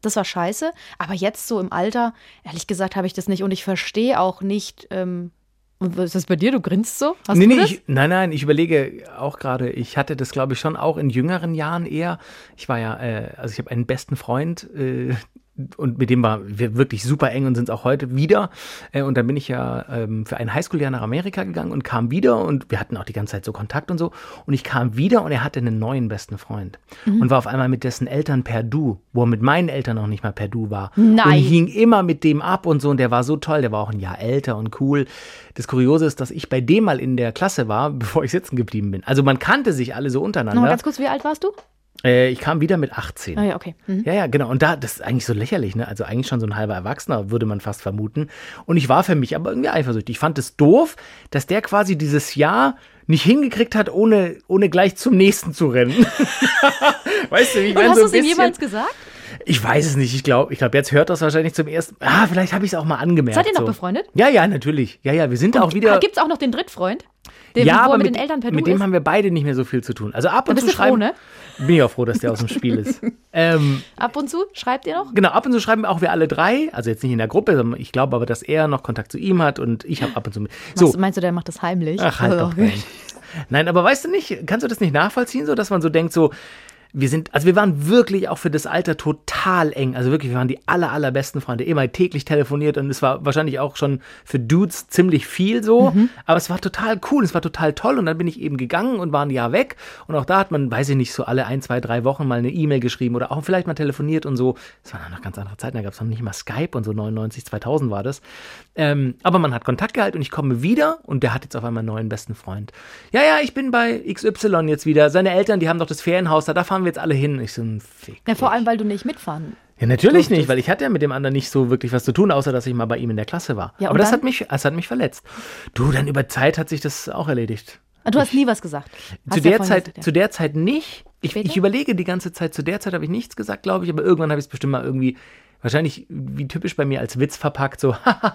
Das war scheiße. Aber jetzt so im Alter, ehrlich gesagt, habe ich das nicht. Und ich verstehe auch nicht. Ähm, was ist das bei dir? Du grinst so? Hast nee, du nee, das? ich, nein, nein, ich überlege auch gerade, ich hatte das, glaube ich, schon auch in jüngeren Jahren eher. Ich war ja, äh, also ich habe einen besten Freund äh, und mit dem war wir wirklich super eng und sind es auch heute wieder. Äh, und dann bin ich ja ähm, für ein Highschool-Jahr nach Amerika gegangen und kam wieder und wir hatten auch die ganze Zeit so Kontakt und so. Und ich kam wieder und er hatte einen neuen besten Freund Mhm. und war auf einmal mit dessen Eltern per Du, wo er mit meinen Eltern noch nicht mal per Du war. Nein. Und hing immer mit dem ab und so und der war so toll, der war auch ein Jahr älter und cool. Das Kuriose ist, dass ich bei dem mal in der Klasse war, bevor ich sitzen geblieben bin. Also man kannte sich alle so Nochmal untereinander. ganz kurz, wie alt warst du? Äh, ich kam wieder mit 18. Ah ja, okay. Mhm. Ja, ja, genau. Und da, das ist eigentlich so lächerlich, ne? Also eigentlich schon so ein halber Erwachsener, würde man fast vermuten. Und ich war für mich aber irgendwie eifersüchtig. Ich fand es doof, dass der quasi dieses Jahr nicht hingekriegt hat, ohne, ohne gleich zum nächsten zu rennen. weißt du, wie ich Und meine, hast so du es ihm jemals gesagt? Ich weiß es nicht. Ich glaube, ich glaube, jetzt hört das wahrscheinlich zum ersten Ah, vielleicht habe ich es auch mal angemerkt. Seid ihr noch so. befreundet? Ja, ja, natürlich. Ja, ja, wir sind auch wieder. Gibt es auch noch den Drittfreund? Den, ja, aber er mit, mit, den Eltern per mit dem ist? haben wir beide nicht mehr so viel zu tun. Also ab und zu du froh, schreiben. ne? Bin ich auch froh, dass der aus dem Spiel ist. ähm, Ab und zu? Schreibt ihr noch? genau, ab und zu schreiben auch wir alle drei. Also jetzt nicht in der Gruppe, sondern ich glaube aber, dass er noch Kontakt zu ihm hat und ich habe ab und zu. mit- So, Was, meinst du, der macht das heimlich? Ach, halt Also, doch. Nein. nein, aber weißt du nicht, kannst du das nicht nachvollziehen, so dass man so denkt, so, wir sind, also wir waren wirklich auch für das Alter total eng. Also wirklich, wir waren die aller, allerbesten Freunde. Immer täglich telefoniert und es war wahrscheinlich auch schon für Dudes ziemlich viel so. Aber es war total cool, es war total toll. Und dann bin ich eben gegangen und war ein Jahr weg. Und auch da hat man, weiß ich nicht, so alle ein, zwei, drei Wochen mal eine E-Mail geschrieben oder auch vielleicht mal telefoniert und so. Das waren dann noch ganz andere Zeiten, da gab es noch nicht mal Skype und so 99, 2000 war das. Ähm, aber man hat Kontakt gehalten und ich komme wieder und der hat jetzt auf einmal einen neuen besten Freund. Ja, ja, ich bin bei XY jetzt wieder. Seine Eltern, die haben doch das Ferienhaus da, da fahren wir jetzt alle hin. Ich so, ein Fick. Ja, vor allem, weil du nicht mitfahren. Ja, natürlich durftest. nicht, weil ich hatte ja mit dem anderen nicht so wirklich was zu tun, außer dass ich mal bei ihm in der Klasse war. Ja, aber das dann? hat mich, das hat mich verletzt. Du, dann über Zeit hat sich das auch erledigt. Ah, Du hast nie was gesagt. Hast Zu ja der, vorhin Zeit, ja. zu der Zeit nicht. Ich, ich überlege die ganze Zeit, zu der Zeit habe ich nichts gesagt, glaube ich, aber irgendwann habe ich es bestimmt mal irgendwie, wahrscheinlich wie typisch bei mir als Witz verpackt, so,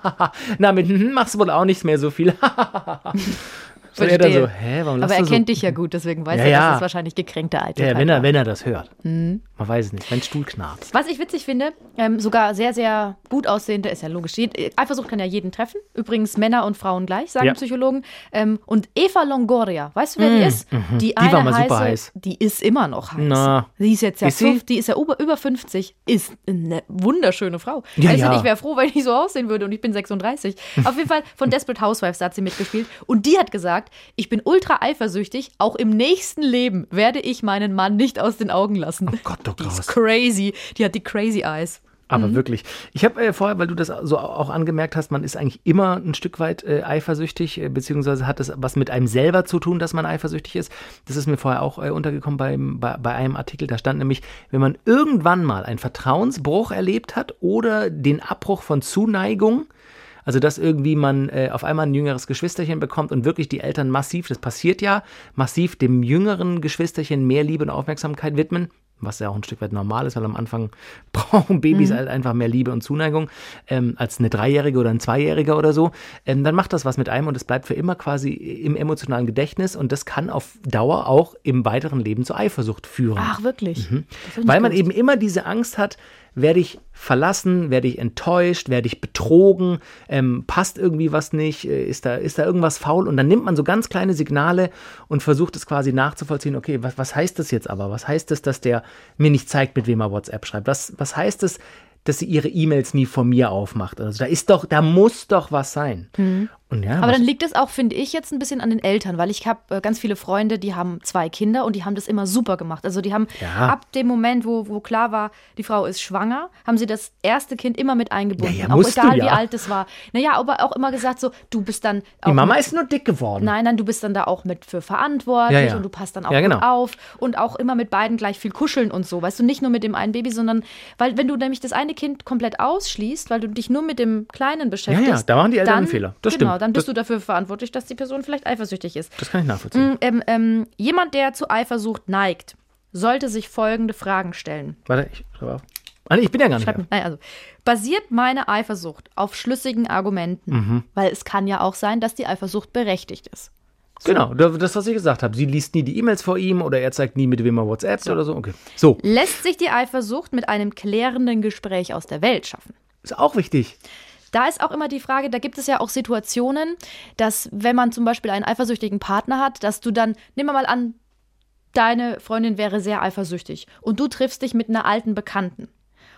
na, mit hm, machst du wohl auch nicht mehr so viel. Und er so, hä, warum Aber er so? kennt dich ja gut, deswegen weiß Ja, er, ja. dass es wahrscheinlich gekränkte Ja, Eitelkeit wenn er, war. wenn er das hört. Mhm. Man weiß es nicht, wenn Stuhl knarzt. Was ich witzig finde, ähm, sogar sehr, sehr gut aussehende, ist ja logisch. Jed- Eifersucht kann ja jeden treffen. Übrigens Männer und Frauen gleich, sagen Ja. Psychologen. Ähm, und Eva Longoria, weißt du, wer die ist? Die, Mhm. Die eine war mal heiße, super heiß. Die ist immer noch heiß. Na. Die ist jetzt ja, Ist? 50, die ist ja über, über 50, ist eine wunderschöne Frau. Ja, also ja. Ich wäre froh, wenn ich so aussehen würde und ich bin 36. Auf jeden Fall von Desperate Housewives hat sie mitgespielt. Und die hat gesagt, ich bin ultra eifersüchtig. Auch im nächsten Leben werde ich meinen Mann nicht aus den Augen lassen. Oh Gott, oh Die ist crazy. Die hat die crazy eyes. Aber wirklich. Ich habe äh, vorher, weil du das so auch angemerkt hast, man ist eigentlich immer ein Stück weit äh, eifersüchtig, äh, beziehungsweise hat das was mit einem selber zu tun, dass man eifersüchtig ist. Das ist mir vorher auch äh, untergekommen beim, bei, bei einem Artikel. Da stand nämlich, wenn man irgendwann mal einen Vertrauensbruch erlebt hat oder den Abbruch von Zuneigung, also, dass irgendwie man äh, auf einmal ein jüngeres Geschwisterchen bekommt und wirklich die Eltern massiv, das passiert ja, massiv dem jüngeren Geschwisterchen mehr Liebe und Aufmerksamkeit widmen, was ja auch ein Stück weit normal ist, weil am Anfang brauchen Babys halt einfach mehr Liebe und Zuneigung ähm, als eine Dreijährige oder ein Zweijähriger oder so, ähm, dann macht das was mit einem und es bleibt für immer quasi im emotionalen Gedächtnis und das kann auf Dauer auch im weiteren Leben zur Eifersucht führen. Ach, wirklich? Mhm. Weil man eben immer diese Angst hat, werde ich verlassen, werde ich enttäuscht, werde ich betrogen, ähm, passt irgendwie was nicht, äh, ist, da, ist da irgendwas faul und dann nimmt man so ganz kleine Signale und versucht es quasi nachzuvollziehen, okay, was, was heißt das jetzt aber? Was heißt das, dass der mir nicht zeigt, mit wem er WhatsApp schreibt? Was, was heißt es, dass sie ihre E-Mails nie von mir aufmacht? Also da ist doch, da muss doch was sein. Und ja, Aber dann liegt es auch, finde ich, jetzt ein bisschen an den Eltern, weil ich habe äh, ganz viele Freunde, die haben zwei Kinder und die haben das immer super gemacht. Also die haben Ja. ab dem Moment, wo, wo klar war, die Frau ist schwanger, haben sie das erste Kind immer mit eingebunden. Ja, ja, auch egal, wie alt es war. Naja, aber auch immer gesagt so, du bist dann auch die Mama mit, ist nur dick geworden. Nein, nein, du bist dann da auch mit für verantwortlich und du passt dann auch genau. auf und auch immer mit beiden gleich viel kuscheln und so. Weißt du, nicht nur mit dem einen Baby, sondern weil wenn du nämlich das eine Kind komplett ausschließt, weil du dich nur mit dem Kleinen beschäftigst, Ja, ja, da machen die Eltern dann, einen Fehler. Das genau, stimmt. Dann bist Das- du dafür verantwortlich, dass die Person vielleicht eifersüchtig ist. Das kann ich nachvollziehen. Mm, Ähm, ähm, jemand, der zu Eifersucht neigt, sollte sich folgende Fragen stellen. Warte, ich schreibe auf. Ah, nee, ich bin ja gar nicht. Schreib, nein, also, basiert meine Eifersucht auf schlüssigen Argumenten? Mhm. Weil es kann ja auch sein, dass die Eifersucht berechtigt ist. Genau, das, was ich gesagt habe. Sie liest nie die E-Mails vor ihm oder er zeigt nie, mit wem er WhatsApp oder so. Okay. So, Lässt sich die Eifersucht mit einem klärenden Gespräch aus der Welt schaffen? ist auch wichtig. Da ist auch immer die Frage, da gibt es ja auch Situationen, dass wenn man zum Beispiel einen eifersüchtigen Partner hat, dass du dann, nimm mal an, deine Freundin wäre sehr eifersüchtig und du triffst dich mit einer alten Bekannten.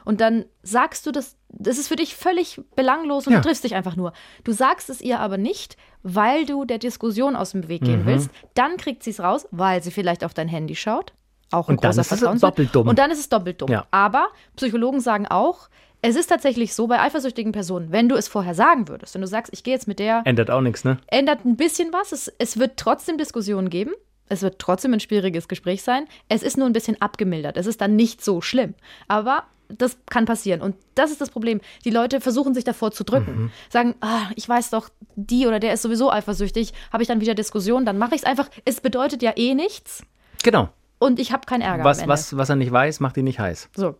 Und dann sagst du das, das ist für dich völlig belanglos und Ja. du triffst dich einfach nur. Du sagst es ihr aber nicht, weil du der Diskussion aus dem Weg Mhm. gehen willst. Dann kriegt sie es raus, weil sie vielleicht auf dein Handy schaut. Auch ein Und dann großer ist es doppelt dumm. Und dann ist es doppelt dumm. Ja. Aber Psychologen sagen auch, es ist tatsächlich so bei eifersüchtigen Personen, wenn du es vorher sagen würdest, wenn du sagst, ich gehe jetzt mit der, Ändert auch nichts, ne? ändert ein bisschen was. Es, es wird trotzdem Diskussionen geben. Es wird trotzdem ein schwieriges Gespräch sein. Es ist nur ein bisschen abgemildert. Es ist dann nicht so schlimm. Aber das kann passieren. Und das ist das Problem. Die Leute versuchen sich davor zu drücken. Mhm. Sagen, ah, ich weiß doch, die oder der ist sowieso eifersüchtig. Habe ich dann wieder Diskussionen, dann mache ich es einfach. Es bedeutet ja eh nichts. Genau. Und ich habe keinen Ärger. Was, was, was er nicht weiß, macht ihn nicht heiß. So.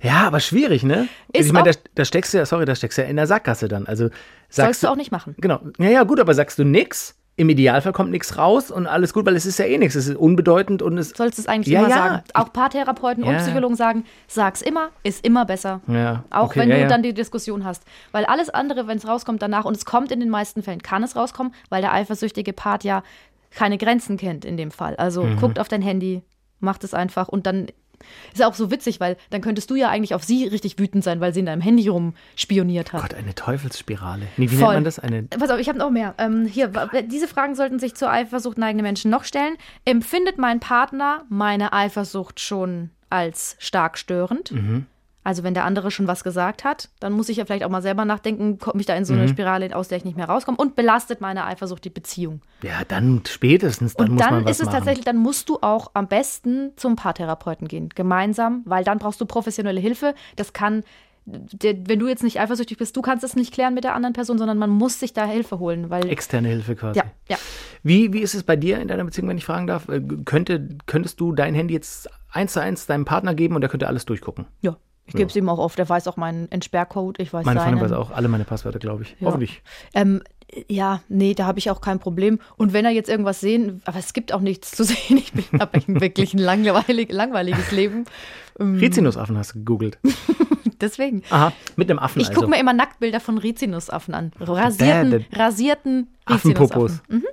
Ja, aber schwierig, ne? Ist ich meine, da, da steckst du ja, sorry, da steckst du ja in der Sackgasse dann. Also sagst Sollst du auch nicht machen. Genau. Ja, ja, gut, aber sagst du nix, im Idealfall kommt nichts raus und alles gut, weil es ist ja eh nichts. Es ist unbedeutend und es. Sollst es eigentlich Ja, immer ja. sagen. Auch Paartherapeuten und Ja. Psychologen sagen, sag's immer, ist immer besser. Ja, Auch okay, wenn du dann die Diskussion hast. Weil alles andere, wenn es rauskommt danach, und es kommt in den meisten Fällen, kann es rauskommen, weil der eifersüchtige Part ja keine Grenzen kennt in dem Fall. Also Mhm. guckt auf dein Handy, macht es einfach und dann ist ja auch so witzig, weil dann könntest du ja eigentlich auf sie richtig wütend sein, weil sie in deinem Handy rumspioniert hat. Gott, eine Teufelsspirale. Nee, wie Voll. nennt man das? Eine. Pass auf, ich habe noch mehr. Ähm, hier, diese Fragen sollten sich zur Eifersucht neigende Menschen noch stellen. Empfindet mein Partner meine Eifersucht schon als stark störend? Mhm. Also wenn der andere schon was gesagt hat, dann muss ich ja vielleicht auch mal selber nachdenken, komme ich da in so eine Mhm. Spirale, aus der ich nicht mehr rauskomme und belastet meine Eifersucht die Beziehung. Ja, dann spätestens, dann und muss dann man was ist es machen. tatsächlich, dann musst du auch am besten zum Paartherapeuten gehen, gemeinsam, weil dann brauchst du professionelle Hilfe. Das kann, wenn du jetzt nicht eifersüchtig bist, du kannst es nicht klären mit der anderen Person, sondern man muss sich da Hilfe holen, weil Externe Hilfe quasi. ja, ja. Wie, wie ist es bei dir in deiner Beziehung, wenn ich fragen darf? Äh, Könnte, könntest du dein Handy jetzt eins zu eins deinem Partner geben und der könnte alles durchgucken? Ja, ich gebe es ihm auch oft. Der weiß auch meinen Entsperrcode. Ich weiß Meine Freundin seinen. weiß auch alle meine Passwörter, glaube ich. Ja. Hoffentlich. Ähm, ja, nee, da habe ich auch kein Problem. Und wenn er jetzt irgendwas sehen, aber es gibt auch nichts zu sehen. Ich bin habe wirklich ein langweilig, langweiliges Leben. Ähm, Rizinusaffen hast du gegoogelt. Deswegen. Aha, mit einem Affen Ich also. gucke mir immer Nacktbilder von Rizinusaffen an. Rasierten, Dä- dä- rasierten Affenpopos. Mhm.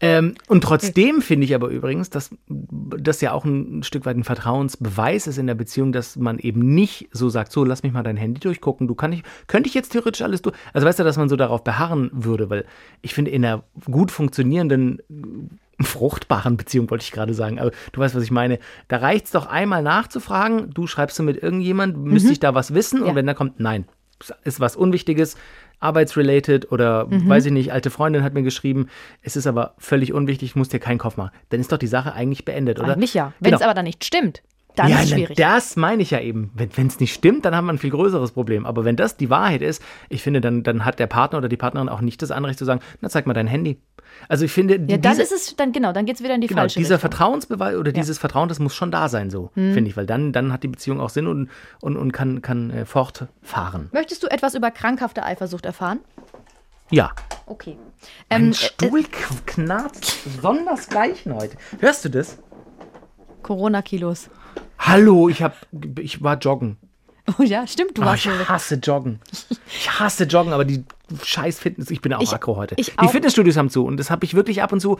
Ähm, und trotzdem finde ich aber übrigens, dass das ja auch ein Stück weit ein Vertrauensbeweis ist in der Beziehung, dass man eben nicht so sagt, so lass mich mal dein Handy durchgucken, du kann ich, könnte ich jetzt theoretisch alles durch. Also weißt du, dass man so darauf beharren würde, weil ich finde, in einer gut funktionierenden fruchtbaren Beziehung, wollte ich gerade sagen, aber du weißt, was ich meine. Da reicht es doch einmal nachzufragen, du schreibst du mit irgendjemand, müsste ich da was wissen? Ja. Und wenn da kommt, nein, ist was Unwichtiges, arbeitsrelated oder Mhm. weiß ich nicht, alte Freundin hat mir geschrieben, es ist aber völlig unwichtig, ich muss dir keinen Kopf machen. Dann ist doch die Sache eigentlich beendet, oder? Eigentlich ja. Wenn es Genau. aber dann nicht stimmt, dann ja, ist na, schwierig. das meine ich ja eben. Wenn es nicht stimmt, dann haben wir ein viel größeres Problem. Aber wenn das die Wahrheit ist, ich finde, dann, dann hat der Partner oder die Partnerin auch nicht das Anrecht zu sagen, na zeig mal dein Handy. Also ich finde, ja, dann diese, ist es, dann genau, dann geht es wieder in die genau, falsche dieser Richtung. Vertrauensbeweis oder dieses Vertrauen, das muss schon da sein, so, Hm. finde ich, weil dann, dann hat die Beziehung auch Sinn und, und, und kann, kann äh, fortfahren. Möchtest du etwas über krankhafte Eifersucht erfahren? Ja. Okay. Mein Ähm, Stuhl k- knarzt sondersgleichen heute. Hörst du das? Corona-Kilos. Hallo, ich hab, ich war joggen. Oh ja, stimmt, du Oh, warst ich so. hasse Joggen. Ich hasse Joggen, aber die scheiß Fitness, ich bin auch Ich- aggro heute. ich die auch. Fitnessstudios haben zu und das habe ich wirklich ab und zu,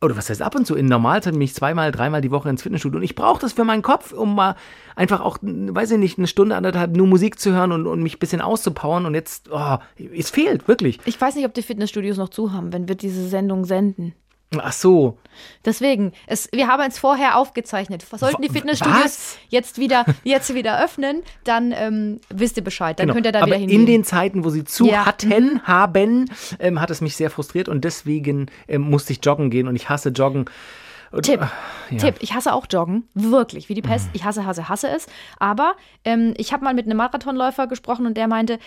oder was heißt ab und zu, in Normalzeit bin ich zweimal, dreimal die Woche ins Fitnessstudio und ich brauche das für meinen Kopf, um mal einfach auch, weiß ich nicht, eine Stunde, anderthalb nur Musik zu hören und, und mich ein bisschen auszupowern und jetzt, oh, es fehlt, wirklich. Ich weiß nicht, ob die Fitnessstudios noch zu haben, wenn wir diese Sendung senden. Ach so, Deswegen, es, wir haben es vorher aufgezeichnet. Sollten die Fitnessstudios was? jetzt wieder, jetzt wieder öffnen, dann ähm, wisst ihr Bescheid. Dann genau. könnt ihr da aber wieder hingehen. in den Zeiten, wo sie zu Ja. hatten, haben, ähm, hat es mich sehr frustriert und deswegen ähm, musste ich joggen gehen und ich hasse Joggen. Tipp. ah, ja. Tipp, ich hasse auch Joggen, wirklich, wie die Pest. Ich hasse, hasse, hasse es. Aber ähm, ich habe mal mit einem Marathonläufer gesprochen und der meinte,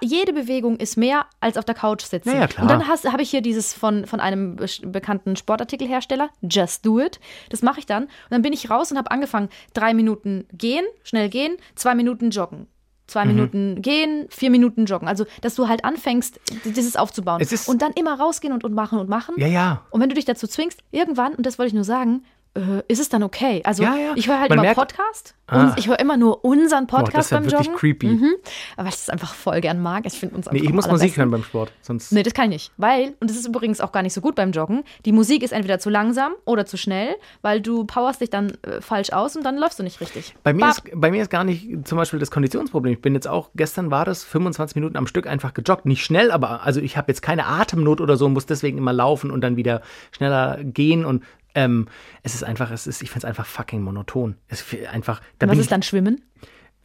jede Bewegung ist mehr als auf der Couch sitzen. Ja, ja. Und dann habe ich hier dieses von, von einem be bekannten Sportartikelhersteller, Just Do It. Das mache ich dann. Und dann bin ich raus und habe angefangen, drei Minuten gehen, schnell gehen, zwei Minuten joggen. Zwei Mhm. Minuten gehen, vier Minuten joggen. Also, dass du halt anfängst, dieses aufzubauen. Und dann immer rausgehen und, und machen und machen. Ja, ja. Und wenn du dich dazu zwingst, irgendwann, und das wollte ich nur sagen, äh, ist es dann okay. Also Ja, ja. ich höre halt Man immer merkt- Podcast. Ah. Ich höre immer nur unseren Boah, Podcast das ist ja beim wirklich Joggen. creepy. Mhm. Aber ich das einfach voll gern mag. Ich finde uns Nee, einfach ich am muss Musik hören beim Sport, sonst. Nee, das kann ich nicht. Weil, und das ist übrigens auch gar nicht so gut beim Joggen, die Musik ist entweder zu langsam oder zu schnell, weil du powerst dich dann äh, falsch aus und dann läufst du nicht richtig. Bei mir, Bab. ist, bei mir ist gar nicht zum Beispiel das Konditionsproblem. Ich bin jetzt auch, gestern war das 25 Minuten am Stück einfach gejoggt. Nicht schnell, aber also ich habe jetzt keine Atemnot oder so und muss deswegen immer laufen und dann wieder schneller gehen und ähm, es ist einfach, es ist, ich finde es einfach fucking monoton. Es ist einfach, da Was ist ich, dann Schwimmen?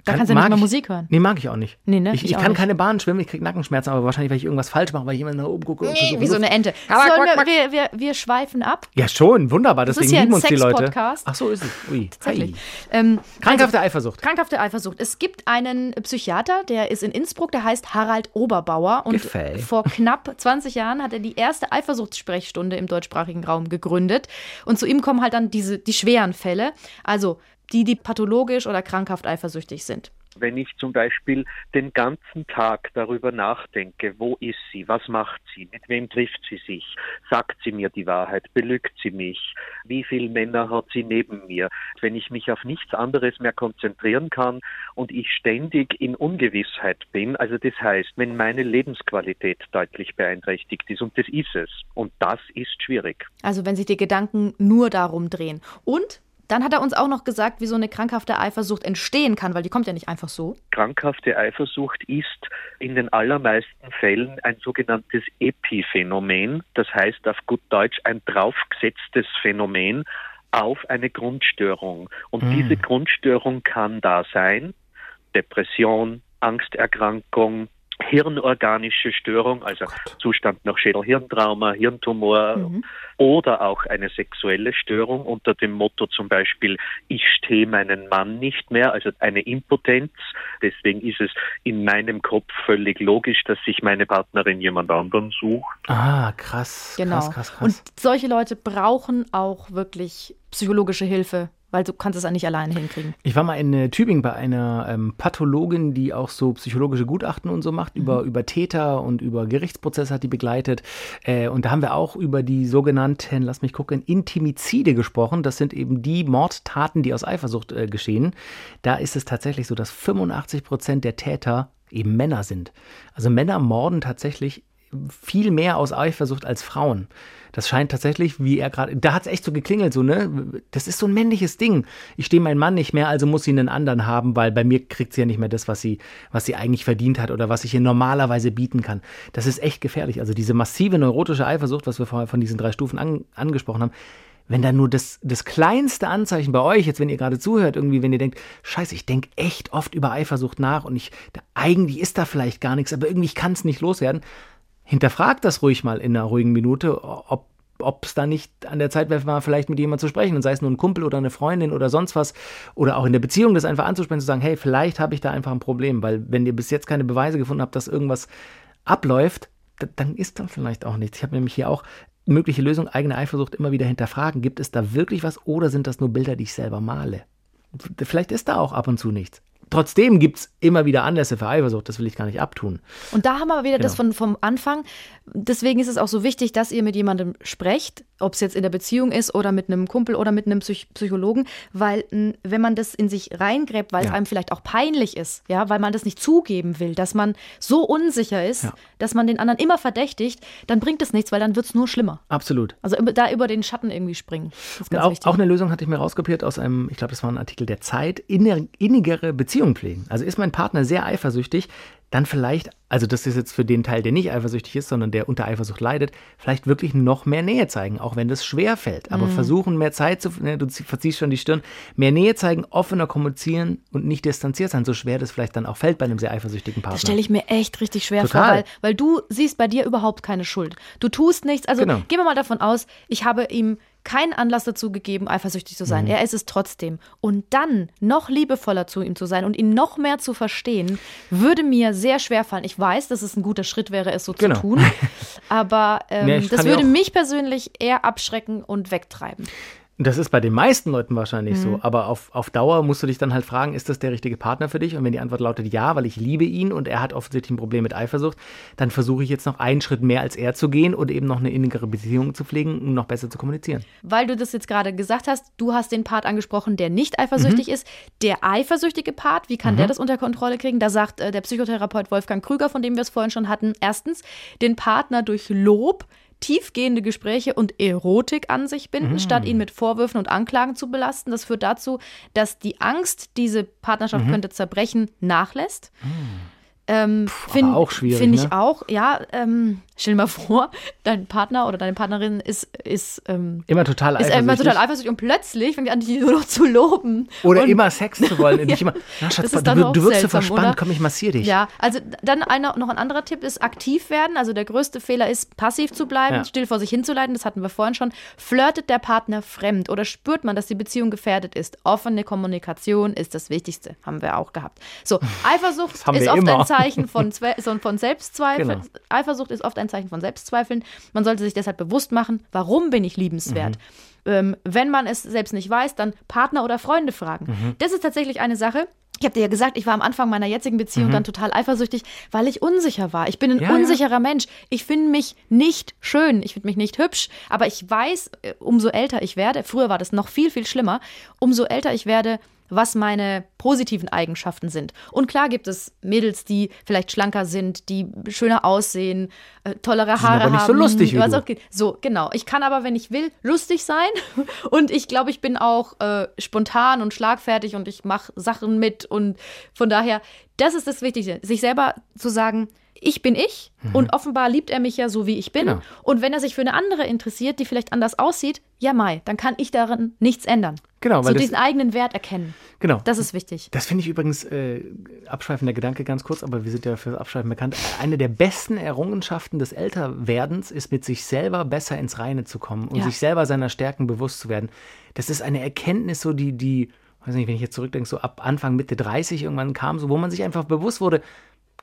Da kann- kannst du ja nicht mal Musik hören. Nee, mag ich auch nicht. Nee, ne? Ich, Ich ich kann nicht. keine Bahn schwimmen, ich krieg Nackenschmerzen, aber wahrscheinlich, weil ich irgendwas falsch mache, weil ich immer nach oben gucke. Nee, versuche wie so eine Ente. Aber wir, wir, wir, wir schweifen ab. Ja, schon, wunderbar, Das ist deswegen hier ein lieben uns die Leute. Sex-Podcast. Ach so ist es. Ui. Tatsächlich. Ähm, Krankhafte Eifersucht. Krankhafte Eifersucht. Es gibt einen Psychiater, der ist in Innsbruck, der heißt Harald Oberbauer. Und Gefällt. vor knapp 20 Jahren hat er die erste Eifersuchtssprechstunde im deutschsprachigen Raum gegründet. Und zu ihm kommen halt dann diese, die schweren Fälle. Also die, die pathologisch oder krankhaft eifersüchtig sind. Wenn ich zum Beispiel den ganzen Tag darüber nachdenke, wo ist sie, was macht sie, mit wem trifft sie sich, sagt sie mir die Wahrheit, belügt sie mich, wie viele Männer hat sie neben mir, wenn ich mich auf nichts anderes mehr konzentrieren kann und ich ständig in Ungewissheit bin, also das heißt, wenn meine Lebensqualität deutlich beeinträchtigt ist und das ist es und das ist schwierig. Also wenn sich die Gedanken nur darum drehen. Und dann hat er uns auch noch gesagt, wie so eine krankhafte Eifersucht entstehen kann, weil die kommt ja nicht einfach so. Krankhafte Eifersucht ist in den allermeisten Fällen ein sogenanntes Epiphänomen, das heißt auf gut Deutsch ein draufgesetztes Phänomen auf eine Grundstörung. Und Mm. diese Grundstörung kann da sein, Depression, Angsterkrankung, hirnorganische Störung, also Zustand nach Schädel-Hirntrauma, Hirntumor Mhm. oder auch eine sexuelle Störung unter dem Motto zum Beispiel, ich stehe meinen Mann nicht mehr, also eine Impotenz. Deswegen ist es in meinem Kopf völlig logisch, dass sich meine Partnerin jemand anderen sucht. Ah, krass. Genau. Krass, krass, krass. Und solche Leute brauchen auch wirklich psychologische Hilfe, weil du kannst es ja nicht alleine hinkriegen. Ich war mal in äh, Tübingen bei einer ähm, Pathologin, die auch so psychologische Gutachten und so macht, über, über Täter und über Gerichtsprozesse hat die begleitet. Äh, und da haben wir auch über die sogenannten, lass mich gucken, Intimizide gesprochen. Das sind eben die Mordtaten, die aus Eifersucht äh, geschehen. Da ist es tatsächlich so, dass 85 Prozent der Täter eben Männer sind. Also Männer morden tatsächlich viel mehr aus Eifersucht als Frauen. Das scheint tatsächlich, wie er gerade, da hat es echt so geklingelt, so, ne? Das ist so ein männliches Ding. Ich stehe meinen Mann nicht mehr, also muss sie einen anderen haben, weil bei mir kriegt sie ja nicht mehr das, was sie, was sie eigentlich verdient hat oder was ich ihr normalerweise bieten kann. Das ist echt gefährlich. Also diese massive neurotische Eifersucht, was wir vorher von diesen drei Stufen an, angesprochen haben, wenn da nur das, das kleinste Anzeichen bei euch, jetzt wenn ihr gerade zuhört, irgendwie, wenn ihr denkt, scheiße, ich denke echt oft über Eifersucht nach und ich, da, eigentlich ist da vielleicht gar nichts, aber irgendwie kann es nicht loswerden, hinterfragt das ruhig mal in einer ruhigen Minute, ob ob es da nicht an der Zeit wäre, vielleicht mit jemandem zu sprechen, und sei es nur ein Kumpel oder eine Freundin oder sonst was, oder auch in der Beziehung das einfach anzusprechen, zu sagen, hey, vielleicht habe ich da einfach ein Problem, weil wenn ihr bis jetzt keine Beweise gefunden habt, dass irgendwas abläuft, dann ist da vielleicht auch nichts. Ich habe nämlich hier auch mögliche Lösung, eigene Eifersucht immer wieder hinterfragen. Gibt es da wirklich was oder sind das nur Bilder, die ich selber male? Vielleicht ist da auch ab und zu nichts. Trotzdem gibt es immer wieder Anlässe für Eifersucht, das will ich gar nicht abtun. Und da haben wir wieder Genau. das von, vom Anfang. Deswegen ist es auch so wichtig, dass ihr mit jemandem sprecht, ob es jetzt in der Beziehung ist oder mit einem Kumpel oder mit einem Psych Psychologen, weil wenn man das in sich reingräbt, weil es Ja. einem vielleicht auch peinlich ist, ja, weil man das nicht zugeben will, dass man so unsicher ist, Ja. dass man den anderen immer verdächtigt, dann bringt es nichts, weil dann wird es nur schlimmer. Absolut. Also da über den Schatten irgendwie springen. Das ist Und ganz auch, auch eine Lösung hatte ich mir rauskopiert aus einem, ich glaube, das war ein Artikel der Zeit, innigere Beziehung pflegen. Also ist mein Partner sehr eifersüchtig, dann vielleicht, also das ist jetzt für den Teil, der nicht eifersüchtig ist, sondern der unter Eifersucht leidet, vielleicht wirklich noch mehr Nähe zeigen, auch wenn das schwer fällt. Aber versuchen, mehr Zeit zu, ne, du zie- verziehst schon die Stirn, mehr Nähe zeigen, offener kommunizieren und nicht distanziert sein, so schwer das vielleicht dann auch fällt bei einem sehr eifersüchtigen Partner. Das stelle ich mir echt richtig schwer Total. vor, weil, weil du siehst bei dir überhaupt keine Schuld. Du tust nichts. Also Genau. gehen wir mal davon aus, ich habe ihm keinen Anlass dazu gegeben, eifersüchtig zu Mhm. sein. Er ist es trotzdem. Und dann noch liebevoller zu ihm zu sein und ihn noch mehr zu verstehen, würde mir sehr schwer fallen. Ich weiß, dass es ein guter Schritt wäre, es so Genau. zu tun. Aber ähm, ich das würde mich persönlich eher abschrecken und wegtreiben. Das ist bei den meisten Leuten wahrscheinlich Mhm. so. Aber auf, auf Dauer musst du dich dann halt fragen, ist das der richtige Partner für dich? Und wenn die Antwort lautet ja, weil ich liebe ihn und er hat offensichtlich ein Problem mit Eifersucht, dann versuche ich jetzt noch einen Schritt mehr als er zu gehen und eben noch eine innigere Beziehung zu pflegen, um noch besser zu kommunizieren. Weil du das jetzt gerade gesagt hast, du hast den Part angesprochen, der nicht eifersüchtig Mhm. ist. Der eifersüchtige Part, wie kann der das unter Kontrolle kriegen? Da sagt äh, der Psychotherapeut Wolfgang Krüger, von dem wir es vorhin schon hatten, erstens, den Partner durch Lob, tiefgehende Gespräche und Erotik an sich binden, statt ihn mit Vorwürfen und Anklagen zu belasten. Das führt dazu, dass die Angst, diese Partnerschaft könnte zerbrechen, nachlässt. Ähm, Finde auch schwierig, find ich ne? auch, ja. Ähm, stell dir mal vor, dein Partner oder deine Partnerin ist, ist ähm, Immer total ist er immer total eifersüchtig und plötzlich fängt an, dich nur noch zu loben. Oder und, immer Sex zu wollen nicht immer, na Schatz, Das ist du, du wirkst so verspannt, oder? komm, ich massiere dich. Ja, also dann einer, noch ein anderer Tipp ist aktiv werden. Also der größte Fehler ist, passiv zu bleiben, Ja. still vor sich hinzuleiten. Das hatten wir vorhin schon. Flirtet der Partner fremd oder spürt man, dass die Beziehung gefährdet ist? Offene Kommunikation ist das Wichtigste. Haben wir auch gehabt. So, Eifersucht ist oft immer. ein Zeichen von, Zwe so von Selbstzweifeln. Genau. Eifersucht ist oft ein Zeichen von Selbstzweifeln. Man sollte sich deshalb bewusst machen, warum bin ich liebenswert? Mhm. Ähm, wenn man es selbst nicht weiß, dann Partner oder Freunde fragen. Mhm. Das ist tatsächlich eine Sache. Ich habe dir ja gesagt, ich war am Anfang meiner jetzigen Beziehung dann total eifersüchtig, weil ich unsicher war. Ich bin ein Mhm. Ja, ja. unsicherer Mensch. Ich finde mich nicht schön, ich finde mich nicht hübsch, aber ich weiß, äh, umso älter ich werde, früher war das noch viel, viel schlimmer, umso älter ich werde, was meine positiven Eigenschaften sind. Und klar gibt es Mädels, die vielleicht schlanker sind, die schöner aussehen, äh, tollere Haare aber nicht haben. so lustig wie was auch. So, genau. Ich kann aber, wenn ich will, lustig sein. Und ich glaube, ich bin auch äh, spontan und schlagfertig und ich mache Sachen mit. Und von daher, das ist das Wichtigste, sich selber zu sagen, ich bin ich und offenbar liebt er mich ja so, wie ich bin. Mhm. Genau. Und wenn er sich für eine andere interessiert, die vielleicht anders aussieht, ja, Mai, dann kann ich daran nichts ändern. Genau, so weil das- diesen eigenen Wert erkennen. Genau. Das ist wichtig. Das finde ich übrigens, äh, abschweifender Gedanke ganz kurz, aber wir sind ja für Abschweifen bekannt. Eine der besten Errungenschaften des Älterwerdens ist, mit sich selber besser ins Reine zu kommen und Ja. sich selber seiner Stärken bewusst zu werden. Das ist eine Erkenntnis, so die, die, weiß nicht, wenn ich jetzt zurückdenke, so ab Anfang, Mitte 30 irgendwann kam, so wo man sich einfach bewusst wurde,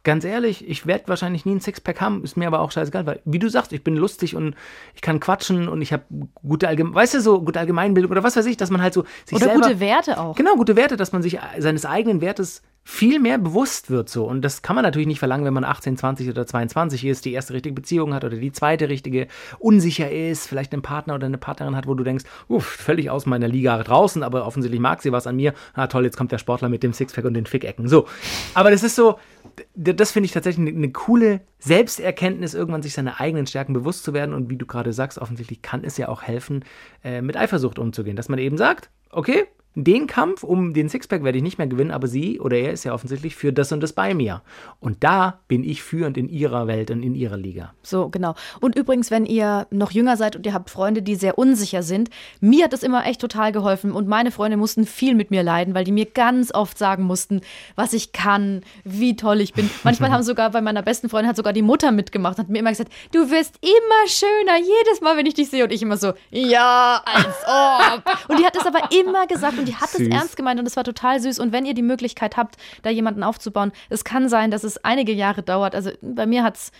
ganz ehrlich, ich werde wahrscheinlich nie ein Sixpack haben, ist mir aber auch scheißegal, weil, wie du sagst, ich bin lustig und ich kann quatschen und ich habe gute Allgemein, weißt du, so gute Allgemeinbildung oder was weiß ich, dass man halt so sich Oder selber, gute Werte auch. Genau, gute Werte, dass man sich seines eigenen Wertes viel mehr bewusst wird so. Und das kann man natürlich nicht verlangen, wenn man 18, 20 oder 22 ist, die erste richtige Beziehung hat oder die zweite richtige, unsicher ist, vielleicht einen Partner oder eine Partnerin hat, wo du denkst, uff, völlig aus meiner Liga draußen, aber offensichtlich mag sie was an mir. Ah, toll, jetzt kommt der Sportler mit dem Sixpack und den Fickecken. So. Aber das ist so, das finde ich tatsächlich eine, eine coole Selbsterkenntnis, irgendwann sich seine eigenen Stärken bewusst zu werden. Und wie du gerade sagst, offensichtlich kann es ja auch helfen, äh, mit Eifersucht umzugehen. Dass man eben sagt, okay, den Kampf um den Sixpack werde ich nicht mehr gewinnen, aber sie oder er ist ja offensichtlich für das und das bei mir. Und da bin ich führend in ihrer Welt und in ihrer Liga. So, genau. Und übrigens, wenn ihr noch jünger seid und ihr habt Freunde, die sehr unsicher sind, mir hat das immer echt total geholfen und meine Freunde mussten viel mit mir leiden, weil die mir ganz oft sagen mussten, was ich kann, wie toll ich bin. Manchmal haben sogar bei meiner besten Freundin hat sogar die Mutter mitgemacht und hat mir immer gesagt, du wirst immer schöner jedes Mal, wenn ich dich sehe und ich immer so, ja, als ob. Und die hat es aber immer gesagt und die hat es ernst gemeint und es war total süß und wenn ihr die Möglichkeit habt, da jemanden aufzubauen, es kann sein, dass es einige Jahre dauert. Also bei mir hat es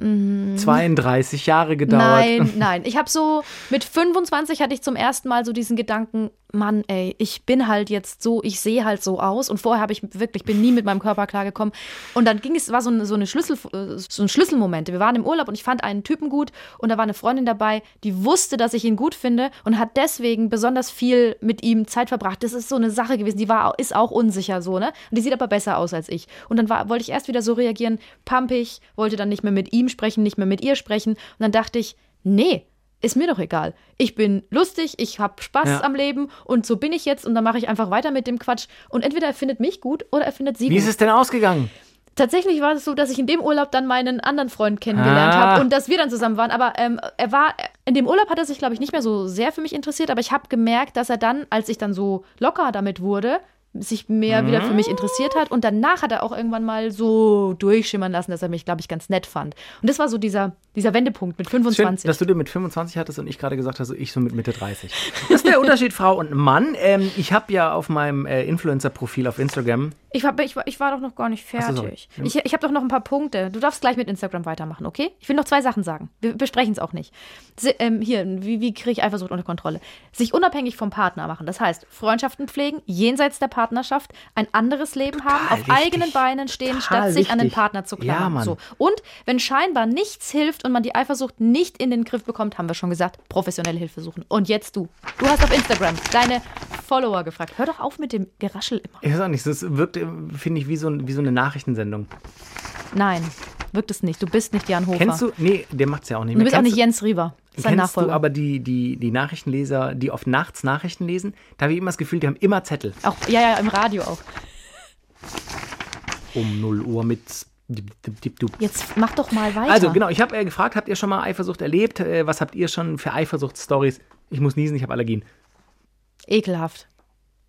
32 Jahre gedauert. Nein, nein. Ich habe so mit 25 hatte ich zum ersten Mal so diesen Gedanken, Mann, ey, ich bin halt jetzt so, ich sehe halt so aus und vorher habe ich wirklich bin nie mit meinem Körper klargekommen und dann ging es war so eine, so eine Schlüssel äh, so ein Schlüsselmomente. Wir waren im Urlaub und ich fand einen Typen gut und da war eine Freundin dabei, die wusste, dass ich ihn gut finde und hat deswegen besonders viel mit ihm Zeit verbracht. Das ist so eine Sache gewesen, die war ist auch unsicher so, ne? Und die sieht aber besser aus als ich. Und dann war, wollte ich erst wieder so reagieren, pampig, wollte dann nicht mehr mit ihm sprechen, nicht mehr mit ihr sprechen und dann dachte ich, nee, ist mir doch egal. Ich bin lustig, ich habe Spaß Ja. am Leben und so bin ich jetzt und dann mache ich einfach weiter mit dem Quatsch. Und entweder er findet mich gut oder er findet sie Wie gut. ist es denn ausgegangen? Tatsächlich war es so, dass ich in dem Urlaub dann meinen anderen Freund kennengelernt Ah. habe und dass wir dann zusammen waren. Aber ähm, er war, in dem Urlaub hat er sich, glaube ich, nicht mehr so sehr für mich interessiert. Aber ich habe gemerkt, dass er dann, als ich dann so locker damit wurde, sich mehr wieder für mich interessiert hat. Und danach hat er auch irgendwann mal so durchschimmern lassen, dass er mich, glaube ich, ganz nett fand. Und das war so dieser, dieser Wendepunkt mit Schön, 25. dass du dir mit 25 hattest und ich gerade gesagt habe, so ich so mit Mitte 30. Das ist der Unterschied Frau und Mann. Ähm, ich habe ja auf meinem äh, Influencer-Profil auf Instagram Ich war, ich, ich war doch noch gar nicht so, fertig. sorry. ich ich habe doch noch ein paar Punkte. Du darfst gleich mit Instagram weitermachen, okay? Ich will noch zwei Sachen sagen. Wir besprechen es auch nicht. Si ähm, hier, wie, wie kriege ich Eifersucht unter Kontrolle? Sich unabhängig vom Partner machen. Das heißt, Freundschaften pflegen, jenseits der Partnerschaft, ein anderes Leben haben, auf wichtig. eigenen Beinen stehen, Total statt sich an den. Partner zu Ja, klammern. Mann. so. Und wenn scheinbar nichts hilft und man die Eifersucht nicht in den Griff bekommt, haben wir schon gesagt, professionelle Hilfe suchen. Und jetzt du. Du hast auf Instagram deine Follower gefragt. Hör doch auf mit dem Geraschel immer. Ich weiß auch nicht, das wirkt, äh, finde ich, wie so, wie so eine Nachrichtensendung. Nein, wirkt es nicht. Du bist nicht Jan Hofer. Kennst du? Nee, der macht es ja auch nicht Du mehr. bist auch Kennst nicht Jens Rieber. Das ist ein Kennst du Nachfolger. aber die, die, die Nachrichtenleser, die oft nachts Nachrichten lesen? Da habe ich immer das Gefühl, die haben immer Zettel. auch, ja, ja, im Radio auch. Um 0 Uhr mit. Jetzt mach doch mal weiter. Also, genau, ich habe äh, gefragt, habt ihr schon mal Eifersucht erlebt? Äh, was habt ihr schon für Eifersuchtsstories? Ich muss niesen, ich habe Allergien. Ekelhaft.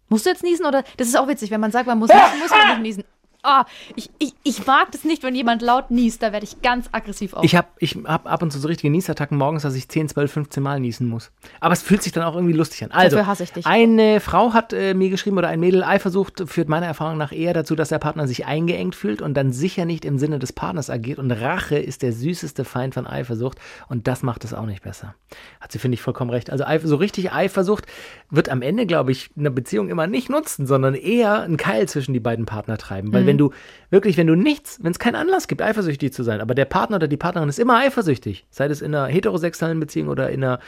Musst du jetzt niesen oder? Das ist auch witzig, wenn man sagt, man muss niesen, muss man nicht niesen. Ah, ich, ich, ich mag das nicht, wenn jemand laut niest. Da werde ich ganz aggressiv auf. Ich habe ich hab ab und zu so richtige Niesattacken morgens, dass ich 10, 12, 15 Mal niesen muss. Aber es fühlt sich dann auch irgendwie lustig an. Also, Dafür hasse ich dich. eine Frau hat äh, mir geschrieben oder ein Mädel, Eifersucht führt meiner Erfahrung nach eher dazu, dass der Partner sich eingeengt fühlt und dann sicher nicht im Sinne des Partners agiert. Und Rache ist der süßeste Feind von Eifersucht und das macht es auch nicht besser. Hat sie, finde ich, vollkommen recht. Also so richtig Eifersucht wird am Ende, glaube ich, eine Beziehung immer nicht nutzen, sondern eher einen Keil zwischen die beiden Partner treiben. Mhm. Wenn du wirklich, wenn du nichts, wenn es keinen Anlass gibt, eifersüchtig zu sein, aber der Partner oder die Partnerin ist immer eifersüchtig, sei es in einer heterosexuellen Beziehung oder in einer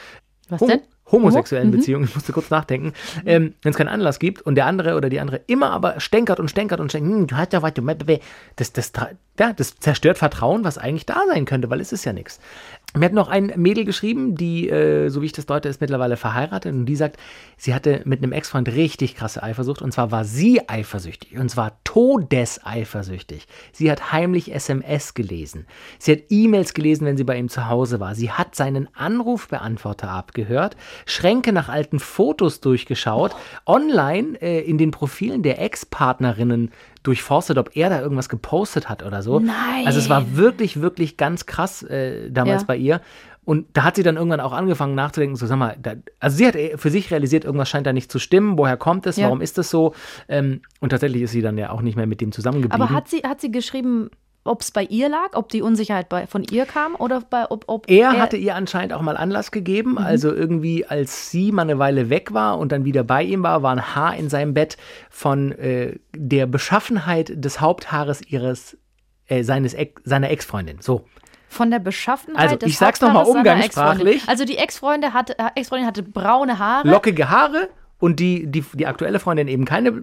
Was Hom- denn? homosexuellen Homo? Mhm. Beziehung, ich musste kurz nachdenken, ähm, wenn es keinen Anlass gibt und der andere oder die andere immer aber stänkert und stänkert und stänkert, hm, du hast ja was, du, das, das, ja, das zerstört Vertrauen, was eigentlich da sein könnte, weil es ist ja nichts. Mir hat noch ein Mädel geschrieben, die, äh, so wie ich das deute, ist mittlerweile verheiratet und die sagt, sie hatte mit einem Ex-Freund richtig krasse Eifersucht und zwar war sie eifersüchtig und zwar todeseifersüchtig. Sie hat heimlich SMS gelesen. Sie hat E-Mails gelesen, wenn sie bei ihm zu Hause war. Sie hat seinen Anrufbeantworter abgehört, Schränke nach alten Fotos durchgeschaut, online äh, in den Profilen der Ex-Partnerinnen durchforstet, ob er da irgendwas gepostet hat oder so. Nein. Also es war wirklich, wirklich ganz krass äh, damals Ja. bei ihr. Und da hat sie dann irgendwann auch angefangen nachzudenken, so sag mal, da, also sie hat äh, für sich realisiert, irgendwas scheint da nicht zu stimmen, woher kommt es, Ja. warum ist das so? Ähm, und tatsächlich ist sie dann ja auch nicht mehr mit dem zusammengeblieben. Aber hat sie, hat sie geschrieben, ob es bei ihr lag, ob die Unsicherheit bei, von ihr kam oder bei, ob, ob Er hatte ihr anscheinend auch mal Anlass gegeben. Also irgendwie, als sie mal eine Weile weg war und dann wieder bei ihm war, war ein Haar in seinem Bett von äh, der Beschaffenheit des Haupthaares ihres, äh, seines Ex, seiner Ex-Freundin. So. Von der Beschaffenheit Also, des ich sag's noch mal Haupthaares seiner umgangssprachlich. Also die Ex-Freundin hatte, äh, Ex-Freundin hatte braune Haare. Lockige Haare und die, die, die aktuelle Freundin eben keine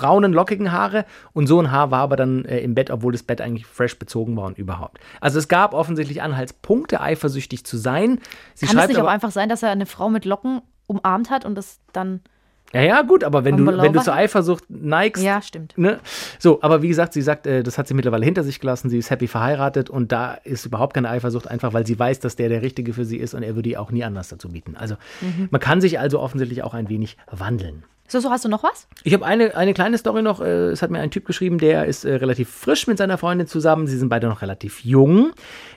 braunen, lockigen Haare. Und so ein Haar war aber dann äh, im Bett, obwohl das Bett eigentlich fresh bezogen war und überhaupt. Also es gab offensichtlich Anhaltspunkte, eifersüchtig zu sein. Sie Kann es nicht auch einfach sein, dass er eine Frau mit Locken umarmt hat und das dann. Ja, ja, gut, aber wenn du, wenn du zur Eifersucht neigst. Ja, stimmt. Ne? So, aber wie gesagt, sie sagt, äh, das hat sie mittlerweile hinter sich gelassen. Sie ist happy verheiratet und da ist überhaupt keine Eifersucht, einfach weil sie weiß, dass der der Richtige für sie ist und er würde ihr auch nie anders dazu bieten. Also Mhm. man kann sich also offensichtlich auch ein wenig wandeln. So, so hast du noch was? Ich habe eine, eine kleine Story noch. Äh, es hat mir ein Typ geschrieben, der ist äh, relativ frisch mit seiner Freundin zusammen. Sie sind beide noch relativ jung.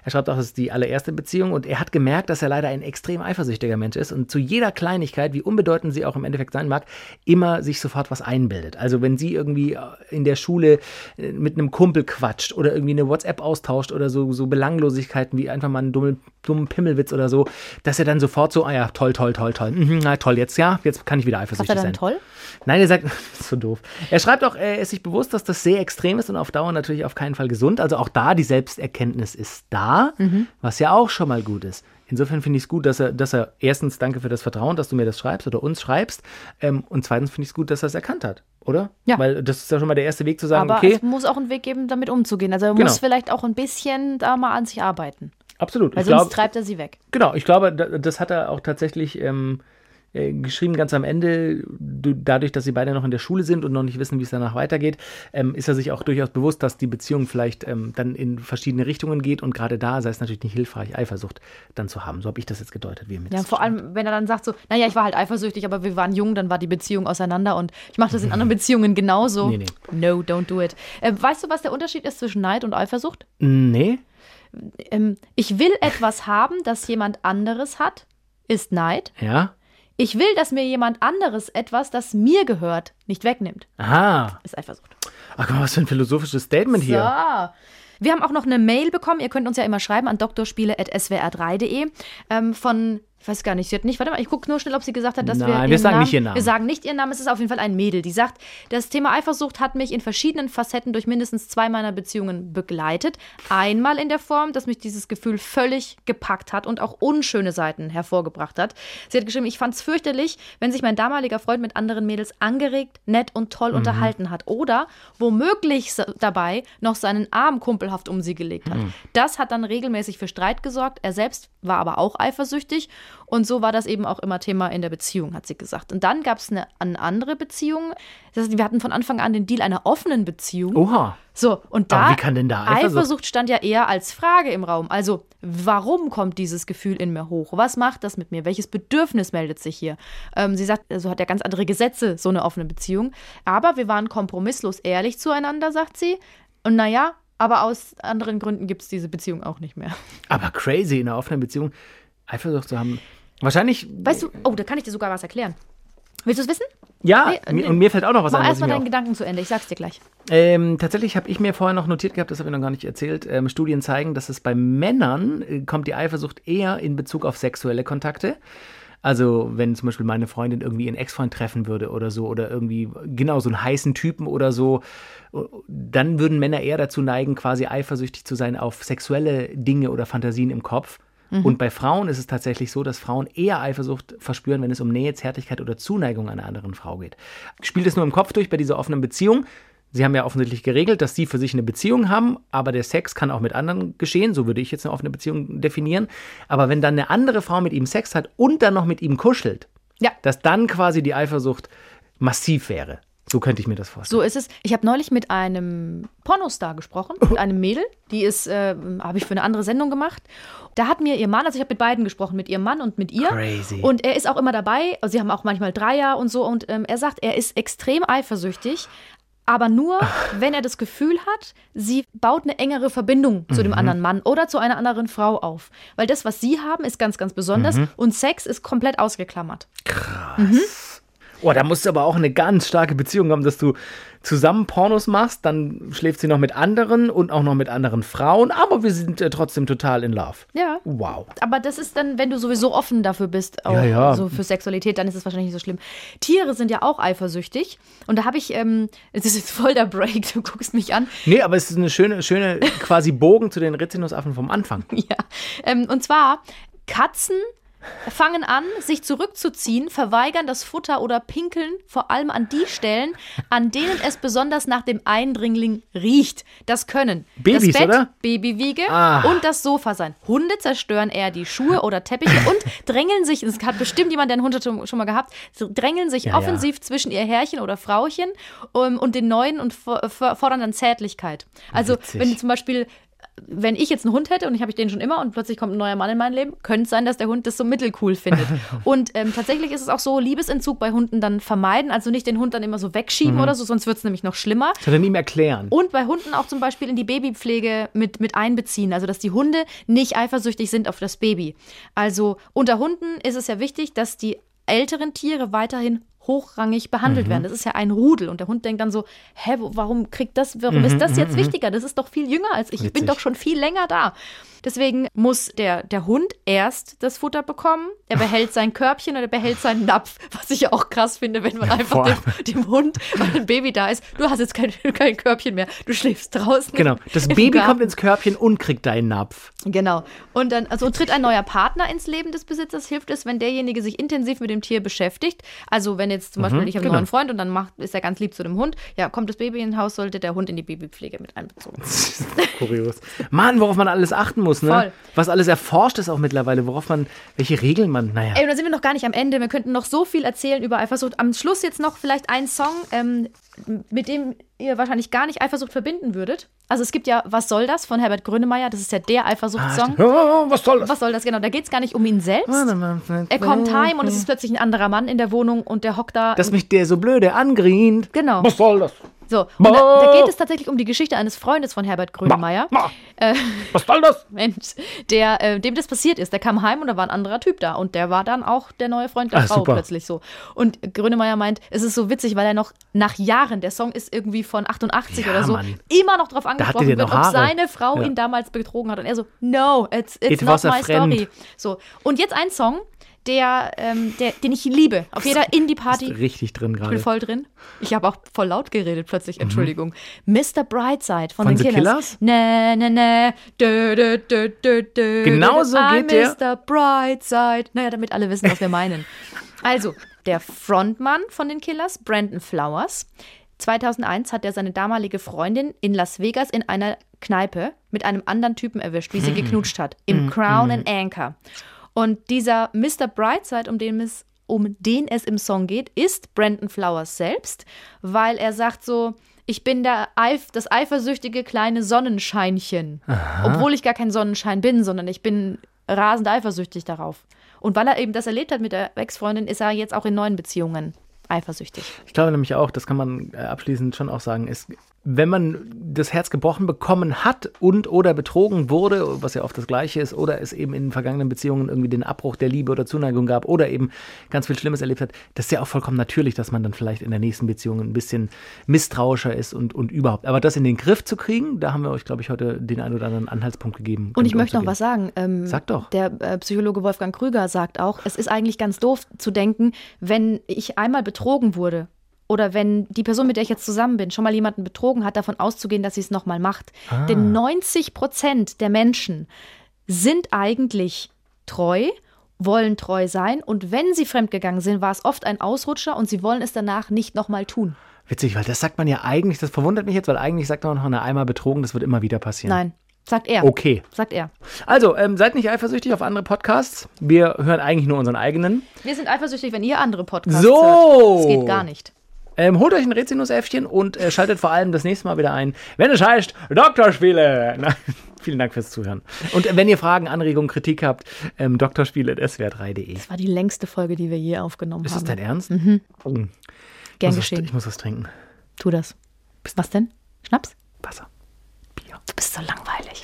Er schreibt auch, es ist die allererste Beziehung und er hat gemerkt, dass er leider ein extrem eifersüchtiger Mensch ist und zu jeder Kleinigkeit, wie unbedeutend sie auch im Endeffekt sein mag, immer sich sofort was einbildet. Also wenn sie irgendwie äh, in der Schule mit einem Kumpel quatscht oder irgendwie eine WhatsApp austauscht oder so, so Belanglosigkeiten wie einfach mal einen dummen, dummen Pimmelwitz oder so, dass er dann sofort so, ah ja, toll, toll, toll, toll, mhm, na toll, jetzt ja, jetzt kann ich wieder eifersüchtig er dann sein. toll? Nein, er sagt, so doof. Er schreibt auch, er ist sich bewusst, dass das sehr extrem ist und auf Dauer natürlich auf keinen Fall gesund. Also auch da, die Selbsterkenntnis ist da, was ja auch schon mal gut ist. Insofern finde ich es gut, dass er, dass er erstens danke für das Vertrauen, dass du mir das schreibst oder uns schreibst. Ähm, und zweitens finde ich es gut, dass er es erkannt hat, oder? Ja. Weil das ist ja schon mal der erste Weg zu sagen, Aber okay, es muss auch einen Weg geben, damit umzugehen. Also er Genau. muss vielleicht auch ein bisschen da mal an sich arbeiten. absolut. Weil Ich sonst glaub, treibt er sie weg. Genau, ich glaube, da- das hat er auch tatsächlich ähm, äh, geschrieben, ganz am Ende. Du, dadurch, dass sie beide noch in der Schule sind und noch nicht wissen, wie es danach weitergeht, ähm, ist er sich auch durchaus bewusst, dass die Beziehung vielleicht ähm, dann in verschiedene Richtungen geht und gerade da sei es natürlich nicht hilfreich, Eifersucht dann zu haben. So habe ich das jetzt gedeutet, wie er mir Ja, vor allem, wenn er dann sagt so, naja, ich war halt eifersüchtig, aber wir waren jung, dann war die Beziehung auseinander und ich mache das in anderen Beziehungen genauso. Nee, nee. No, don't do it. Äh, weißt du, was der Unterschied ist zwischen Neid und Eifersucht? Nee, Ähm, ich will etwas haben, das jemand anderes hat, ist Neid. ja. Ich will, dass mir jemand anderes etwas, das mir gehört, nicht wegnimmt, Aha. ist Eifersucht. Ach, guck mal, was für ein philosophisches Statement hier. So. Wir haben auch noch eine Mail bekommen. Ihr könnt uns ja immer schreiben an doktorspiele.swr3.de ähm, von, ich weiß gar nicht, sie hat nicht, warte mal, ich gucke nur schnell, ob sie gesagt hat, dass wir. Nein, wir sagen Namen, nicht ihren Namen. Wir sagen nicht ihren Namen. Es ist auf jeden Fall ein Mädel, die sagt, das Thema Eifersucht hat mich in verschiedenen Facetten durch mindestens zwei meiner Beziehungen begleitet. Einmal in der Form, dass mich dieses Gefühl völlig gepackt hat und auch unschöne Seiten hervorgebracht hat. Sie hat geschrieben, ich fand es fürchterlich, wenn sich mein damaliger Freund mit anderen Mädels angeregt, nett und toll Mhm. unterhalten hat. Oder womöglich dabei noch seinen Arm kumpelhaft um sie gelegt hat. Mhm. Das hat dann regelmäßig für Streit gesorgt. Er selbst war aber auch eifersüchtig. Und so war das eben auch immer Thema in der Beziehung, hat sie gesagt. Und dann gab es eine, eine andere Beziehung. Das heißt, wir hatten von Anfang an den Deal einer offenen Beziehung. Oha. So, und da Aber wie kann denn da Eifersucht- Eifersucht stand ja eher als Frage im Raum. Also, warum kommt dieses Gefühl in mir hoch? Was macht das mit mir? Welches Bedürfnis meldet sich hier? Ähm, sie sagt, so hat ja ganz andere Gesetze, so eine offene Beziehung. Aber wir waren kompromisslos ehrlich zueinander, sagt sie. Und naja, aber aus anderen Gründen gibt es diese Beziehung auch nicht mehr. Aber crazy, in einer offenen Beziehung Eifersucht zu haben. Wahrscheinlich, Weißt du, oh, da kann ich dir sogar was erklären. Willst du es wissen? ja, Nee, mir- und mir fällt auch noch was Mach ein, was ich erstmal deinen Gedanken zu Ende, ich sag's dir gleich. Ähm, tatsächlich habe ich mir vorher noch notiert gehabt, das habe ich noch gar nicht erzählt. Ähm, Studien zeigen, dass es bei Männern äh, kommt die Eifersucht eher in Bezug auf sexuelle Kontakte. Also wenn zum Beispiel meine Freundin irgendwie ihren Ex-Freund treffen würde oder so oder irgendwie genau so einen heißen Typen oder so, dann würden Männer eher dazu neigen, quasi eifersüchtig zu sein auf sexuelle Dinge oder Fantasien im Kopf. Und bei Frauen ist es tatsächlich so, dass Frauen eher Eifersucht verspüren, wenn es um Nähe, Zärtlichkeit oder Zuneigung einer anderen Frau geht. Spielt es nur im Kopf durch bei dieser offenen Beziehung? Sie haben ja offensichtlich geregelt, dass Sie für sich eine Beziehung haben, aber der Sex kann auch mit anderen geschehen. So würde ich jetzt eine offene Beziehung definieren. Aber wenn dann eine andere Frau mit ihm Sex hat und dann noch mit ihm kuschelt, Ja. dass dann quasi die Eifersucht massiv wäre. So könnte ich mir das vorstellen. So ist es. Ich habe neulich mit einem Pornostar gesprochen, mit einem Mädel. Die ist, äh, habe ich für eine andere Sendung gemacht. Da hat mir ihr Mann, also ich habe mit beiden gesprochen, mit ihrem Mann und mit ihr. Crazy. Und er ist auch immer dabei. Also sie haben auch manchmal Dreier und so. Und ähm, er sagt, er ist extrem eifersüchtig. Aber nur, wenn er das Gefühl hat, sie baut eine engere Verbindung zu Mhm. dem anderen Mann oder zu einer anderen Frau auf. Weil das, was sie haben, ist ganz, ganz besonders. Mhm. Und Sex ist komplett ausgeklammert. Oh, da musst du aber auch eine ganz starke Beziehung haben, dass du zusammen Pornos machst, dann schläft sie noch mit anderen und auch noch mit anderen Frauen, aber wir sind äh, trotzdem total in Love. Ja. Wow. Aber das ist dann, wenn du sowieso offen dafür bist, auch Ja, ja. so für Sexualität, dann ist es wahrscheinlich nicht so schlimm. Tiere sind ja auch eifersüchtig. Und da habe ich, ähm, es ist jetzt voll der Break, du guckst mich an. Nee, aber es ist eine schöne, schöne quasi Bogen zu den Rizinusaffen vom Anfang. Ja. Ähm, und zwar, Katzen fangen an, sich zurückzuziehen, verweigern das Futter oder pinkeln vor allem an die Stellen, an denen es besonders nach dem Eindringling riecht. Das können Babys, das Bett, oder? Babywiege Ah. und das Sofa sein. Hunde zerstören eher die Schuhe oder Teppiche und drängeln sich, es hat bestimmt jemand, der einen Hund schon mal gehabt, drängeln sich Ja, ja. offensiv zwischen ihr Herrchen oder Frauchen um, und den neuen und for- for- fordern dann Zärtlichkeit. Also Witzig. wenn zum Beispiel wenn ich jetzt einen Hund hätte und ich habe ich den schon immer und plötzlich kommt ein neuer Mann in mein Leben, könnte es sein, dass der Hund das so mittelcool findet. und ähm, tatsächlich ist es auch so, Liebesentzug bei Hunden dann vermeiden, also nicht den Hund dann immer so wegschieben Mhm. oder so, sonst wird es nämlich noch schlimmer. Sondern ihm erklären. Und bei Hunden auch zum Beispiel in die Babypflege mit, mit einbeziehen. Also, dass die Hunde nicht eifersüchtig sind auf das Baby. Also, unter Hunden ist es ja wichtig, dass die älteren Tiere weiterhin hochrangig behandelt Mhm. werden. Das ist ja ein Rudel. Und der Hund denkt dann so, hä, warum kriegt das, warum Mhm, ist das mhm, jetzt mhm. wichtiger? Das ist doch viel jünger als ich. Ich bin Witzig. doch schon viel länger da. Deswegen muss der, der Hund erst das Futter bekommen. Er behält sein Körbchen oder er behält seinen Napf. Was ich ja auch krass finde, wenn man einfach vor dem, dem Hund, weil ein Baby da ist, du hast jetzt kein, kein Körbchen mehr. Du schläfst draußen. Genau. Das Baby Garten. kommt ins Körbchen und kriegt deinen Napf. Genau. Und dann, also tritt ein neuer Partner ins Leben des Besitzers, hilft es, wenn derjenige sich intensiv mit dem Tier beschäftigt. Also wenn jetzt zum Mhm, Beispiel, ich habe einen genau. neuen Freund und dann macht, ist er ganz lieb zu dem Hund, ja, kommt das Baby ins Haus, sollte der Hund in die Babypflege mit einbezogen. Kurios. Mann, worauf man alles achten muss, ne? Voll. Was alles erforscht ist auch mittlerweile, worauf man, welche Regeln man, naja. Ey, und da sind wir noch gar nicht am Ende. Wir könnten noch so viel erzählen über Eifersucht. Am Schluss jetzt noch vielleicht ein Song, ähm, mit dem ihr wahrscheinlich gar nicht Eifersucht verbinden würdet. Also es gibt ja Was soll das von Herbert Grönemeyer. Das ist ja der Eifersuchtssong. Ah, was soll das? Was soll das genau? Da geht es gar nicht um ihn selbst. Er kommt heim und es ist plötzlich ein anderer Mann in der Wohnung und der hockt da. Dass mich der so blöde angrient. Genau. Was soll das? So, da, da geht es tatsächlich um die Geschichte eines Freundes von Herbert Grönemeyer. Äh, Was soll das? Mensch, der, äh, dem das passiert ist. Der kam heim und da war ein anderer Typ da. Und der war dann auch der neue Freund der Ah, Frau super. plötzlich so. Und Grönemeyer meint, es ist so witzig, weil er noch nach Jahren, der Song ist irgendwie von 88 Ja, oder so, Mann. immer noch drauf angesprochen wird, ob seine Frau Ja. ihn damals betrogen hat. Und er so, no, it's, it's It not my friend. story. So. Und jetzt ein Song, der, ähm, der, den ich liebe. Auf jeder Indie-Party. Richtig drin Ich bin gerade. voll drin. Ich habe auch voll laut geredet plötzlich, Entschuldigung. Mr. Brightside von, Mhm. Von den Killers. Killers? Ne, ne, ne. Dö, dö, dö, dö, dö, Genau so geht der. Mr. Brightside. Naja, damit alle wissen, was wir meinen. Also, der Frontmann von den Killers, Brandon Flowers. 2001 hat er seine damalige Freundin in Las Vegas in einer Kneipe mit einem anderen Typen erwischt, wie sie Mhm. geknutscht hat. Im Mhm. Crown Mhm. and Anchor. Und dieser Mr. Brightside, um den es um den es im Song geht, ist Brandon Flowers selbst, weil er sagt so, ich bin der Eif das eifersüchtige kleine Sonnenscheinchen, Aha. obwohl ich gar kein Sonnenschein bin, sondern ich bin rasend eifersüchtig darauf. Und weil er eben das erlebt hat mit der Ex-Freundin, ist er jetzt auch in neuen Beziehungen eifersüchtig. Ich glaube nämlich auch, das kann man äh, abschließend schon auch sagen, ist, wenn man das Herz gebrochen bekommen hat und oder betrogen wurde, was ja oft das Gleiche ist, oder es eben in vergangenen Beziehungen irgendwie den Abbruch der Liebe oder Zuneigung gab oder eben ganz viel Schlimmes erlebt hat, das ist ja auch vollkommen natürlich, dass man dann vielleicht in der nächsten Beziehung ein bisschen misstrauischer ist und, und überhaupt. Aber das in den Griff zu kriegen, da haben wir euch, glaube ich, heute den einen oder anderen Anhaltspunkt gegeben. Und ich möchte noch was sagen. Ähm, Sag doch. Der äh, Psychologe Wolfgang Krüger sagt auch, es ist eigentlich ganz doof zu denken, wenn ich einmal betrogen wurde oder wenn die Person, mit der ich jetzt zusammen bin, schon mal jemanden betrogen hat, davon auszugehen, dass sie es nochmal macht. Ah. Denn 90 Prozent der Menschen sind eigentlich treu, wollen treu sein und wenn sie fremdgegangen sind, war es oft ein Ausrutscher und sie wollen es danach nicht nochmal tun. Witzig, weil das sagt man ja eigentlich, das verwundert mich jetzt, weil eigentlich sagt man noch eine einmal betrogen, das wird immer wieder passieren. Nein, sagt er. Okay. Sagt er. Also, ähm, seid nicht eifersüchtig auf andere Podcasts. Wir hören eigentlich nur unseren eigenen. Wir sind eifersüchtig, wenn ihr andere Podcasts So. hört. Das geht gar nicht. Ähm, holt euch ein Rezinusäffchen und äh, schaltet vor allem das nächste Mal wieder ein, wenn es heißt Doktorspiele. Na, vielen Dank fürs Zuhören. Und äh, wenn ihr Fragen, Anregungen, Kritik habt, ähm, doktorspiele.swr3.de. Das war die längste Folge, die wir je aufgenommen Ist haben. das dein Ernst? Mhm. Oh. Gern muss geschehen. Was, ich muss was trinken. Tu das. Was denn? Schnaps? Wasser. Du bist so langweilig.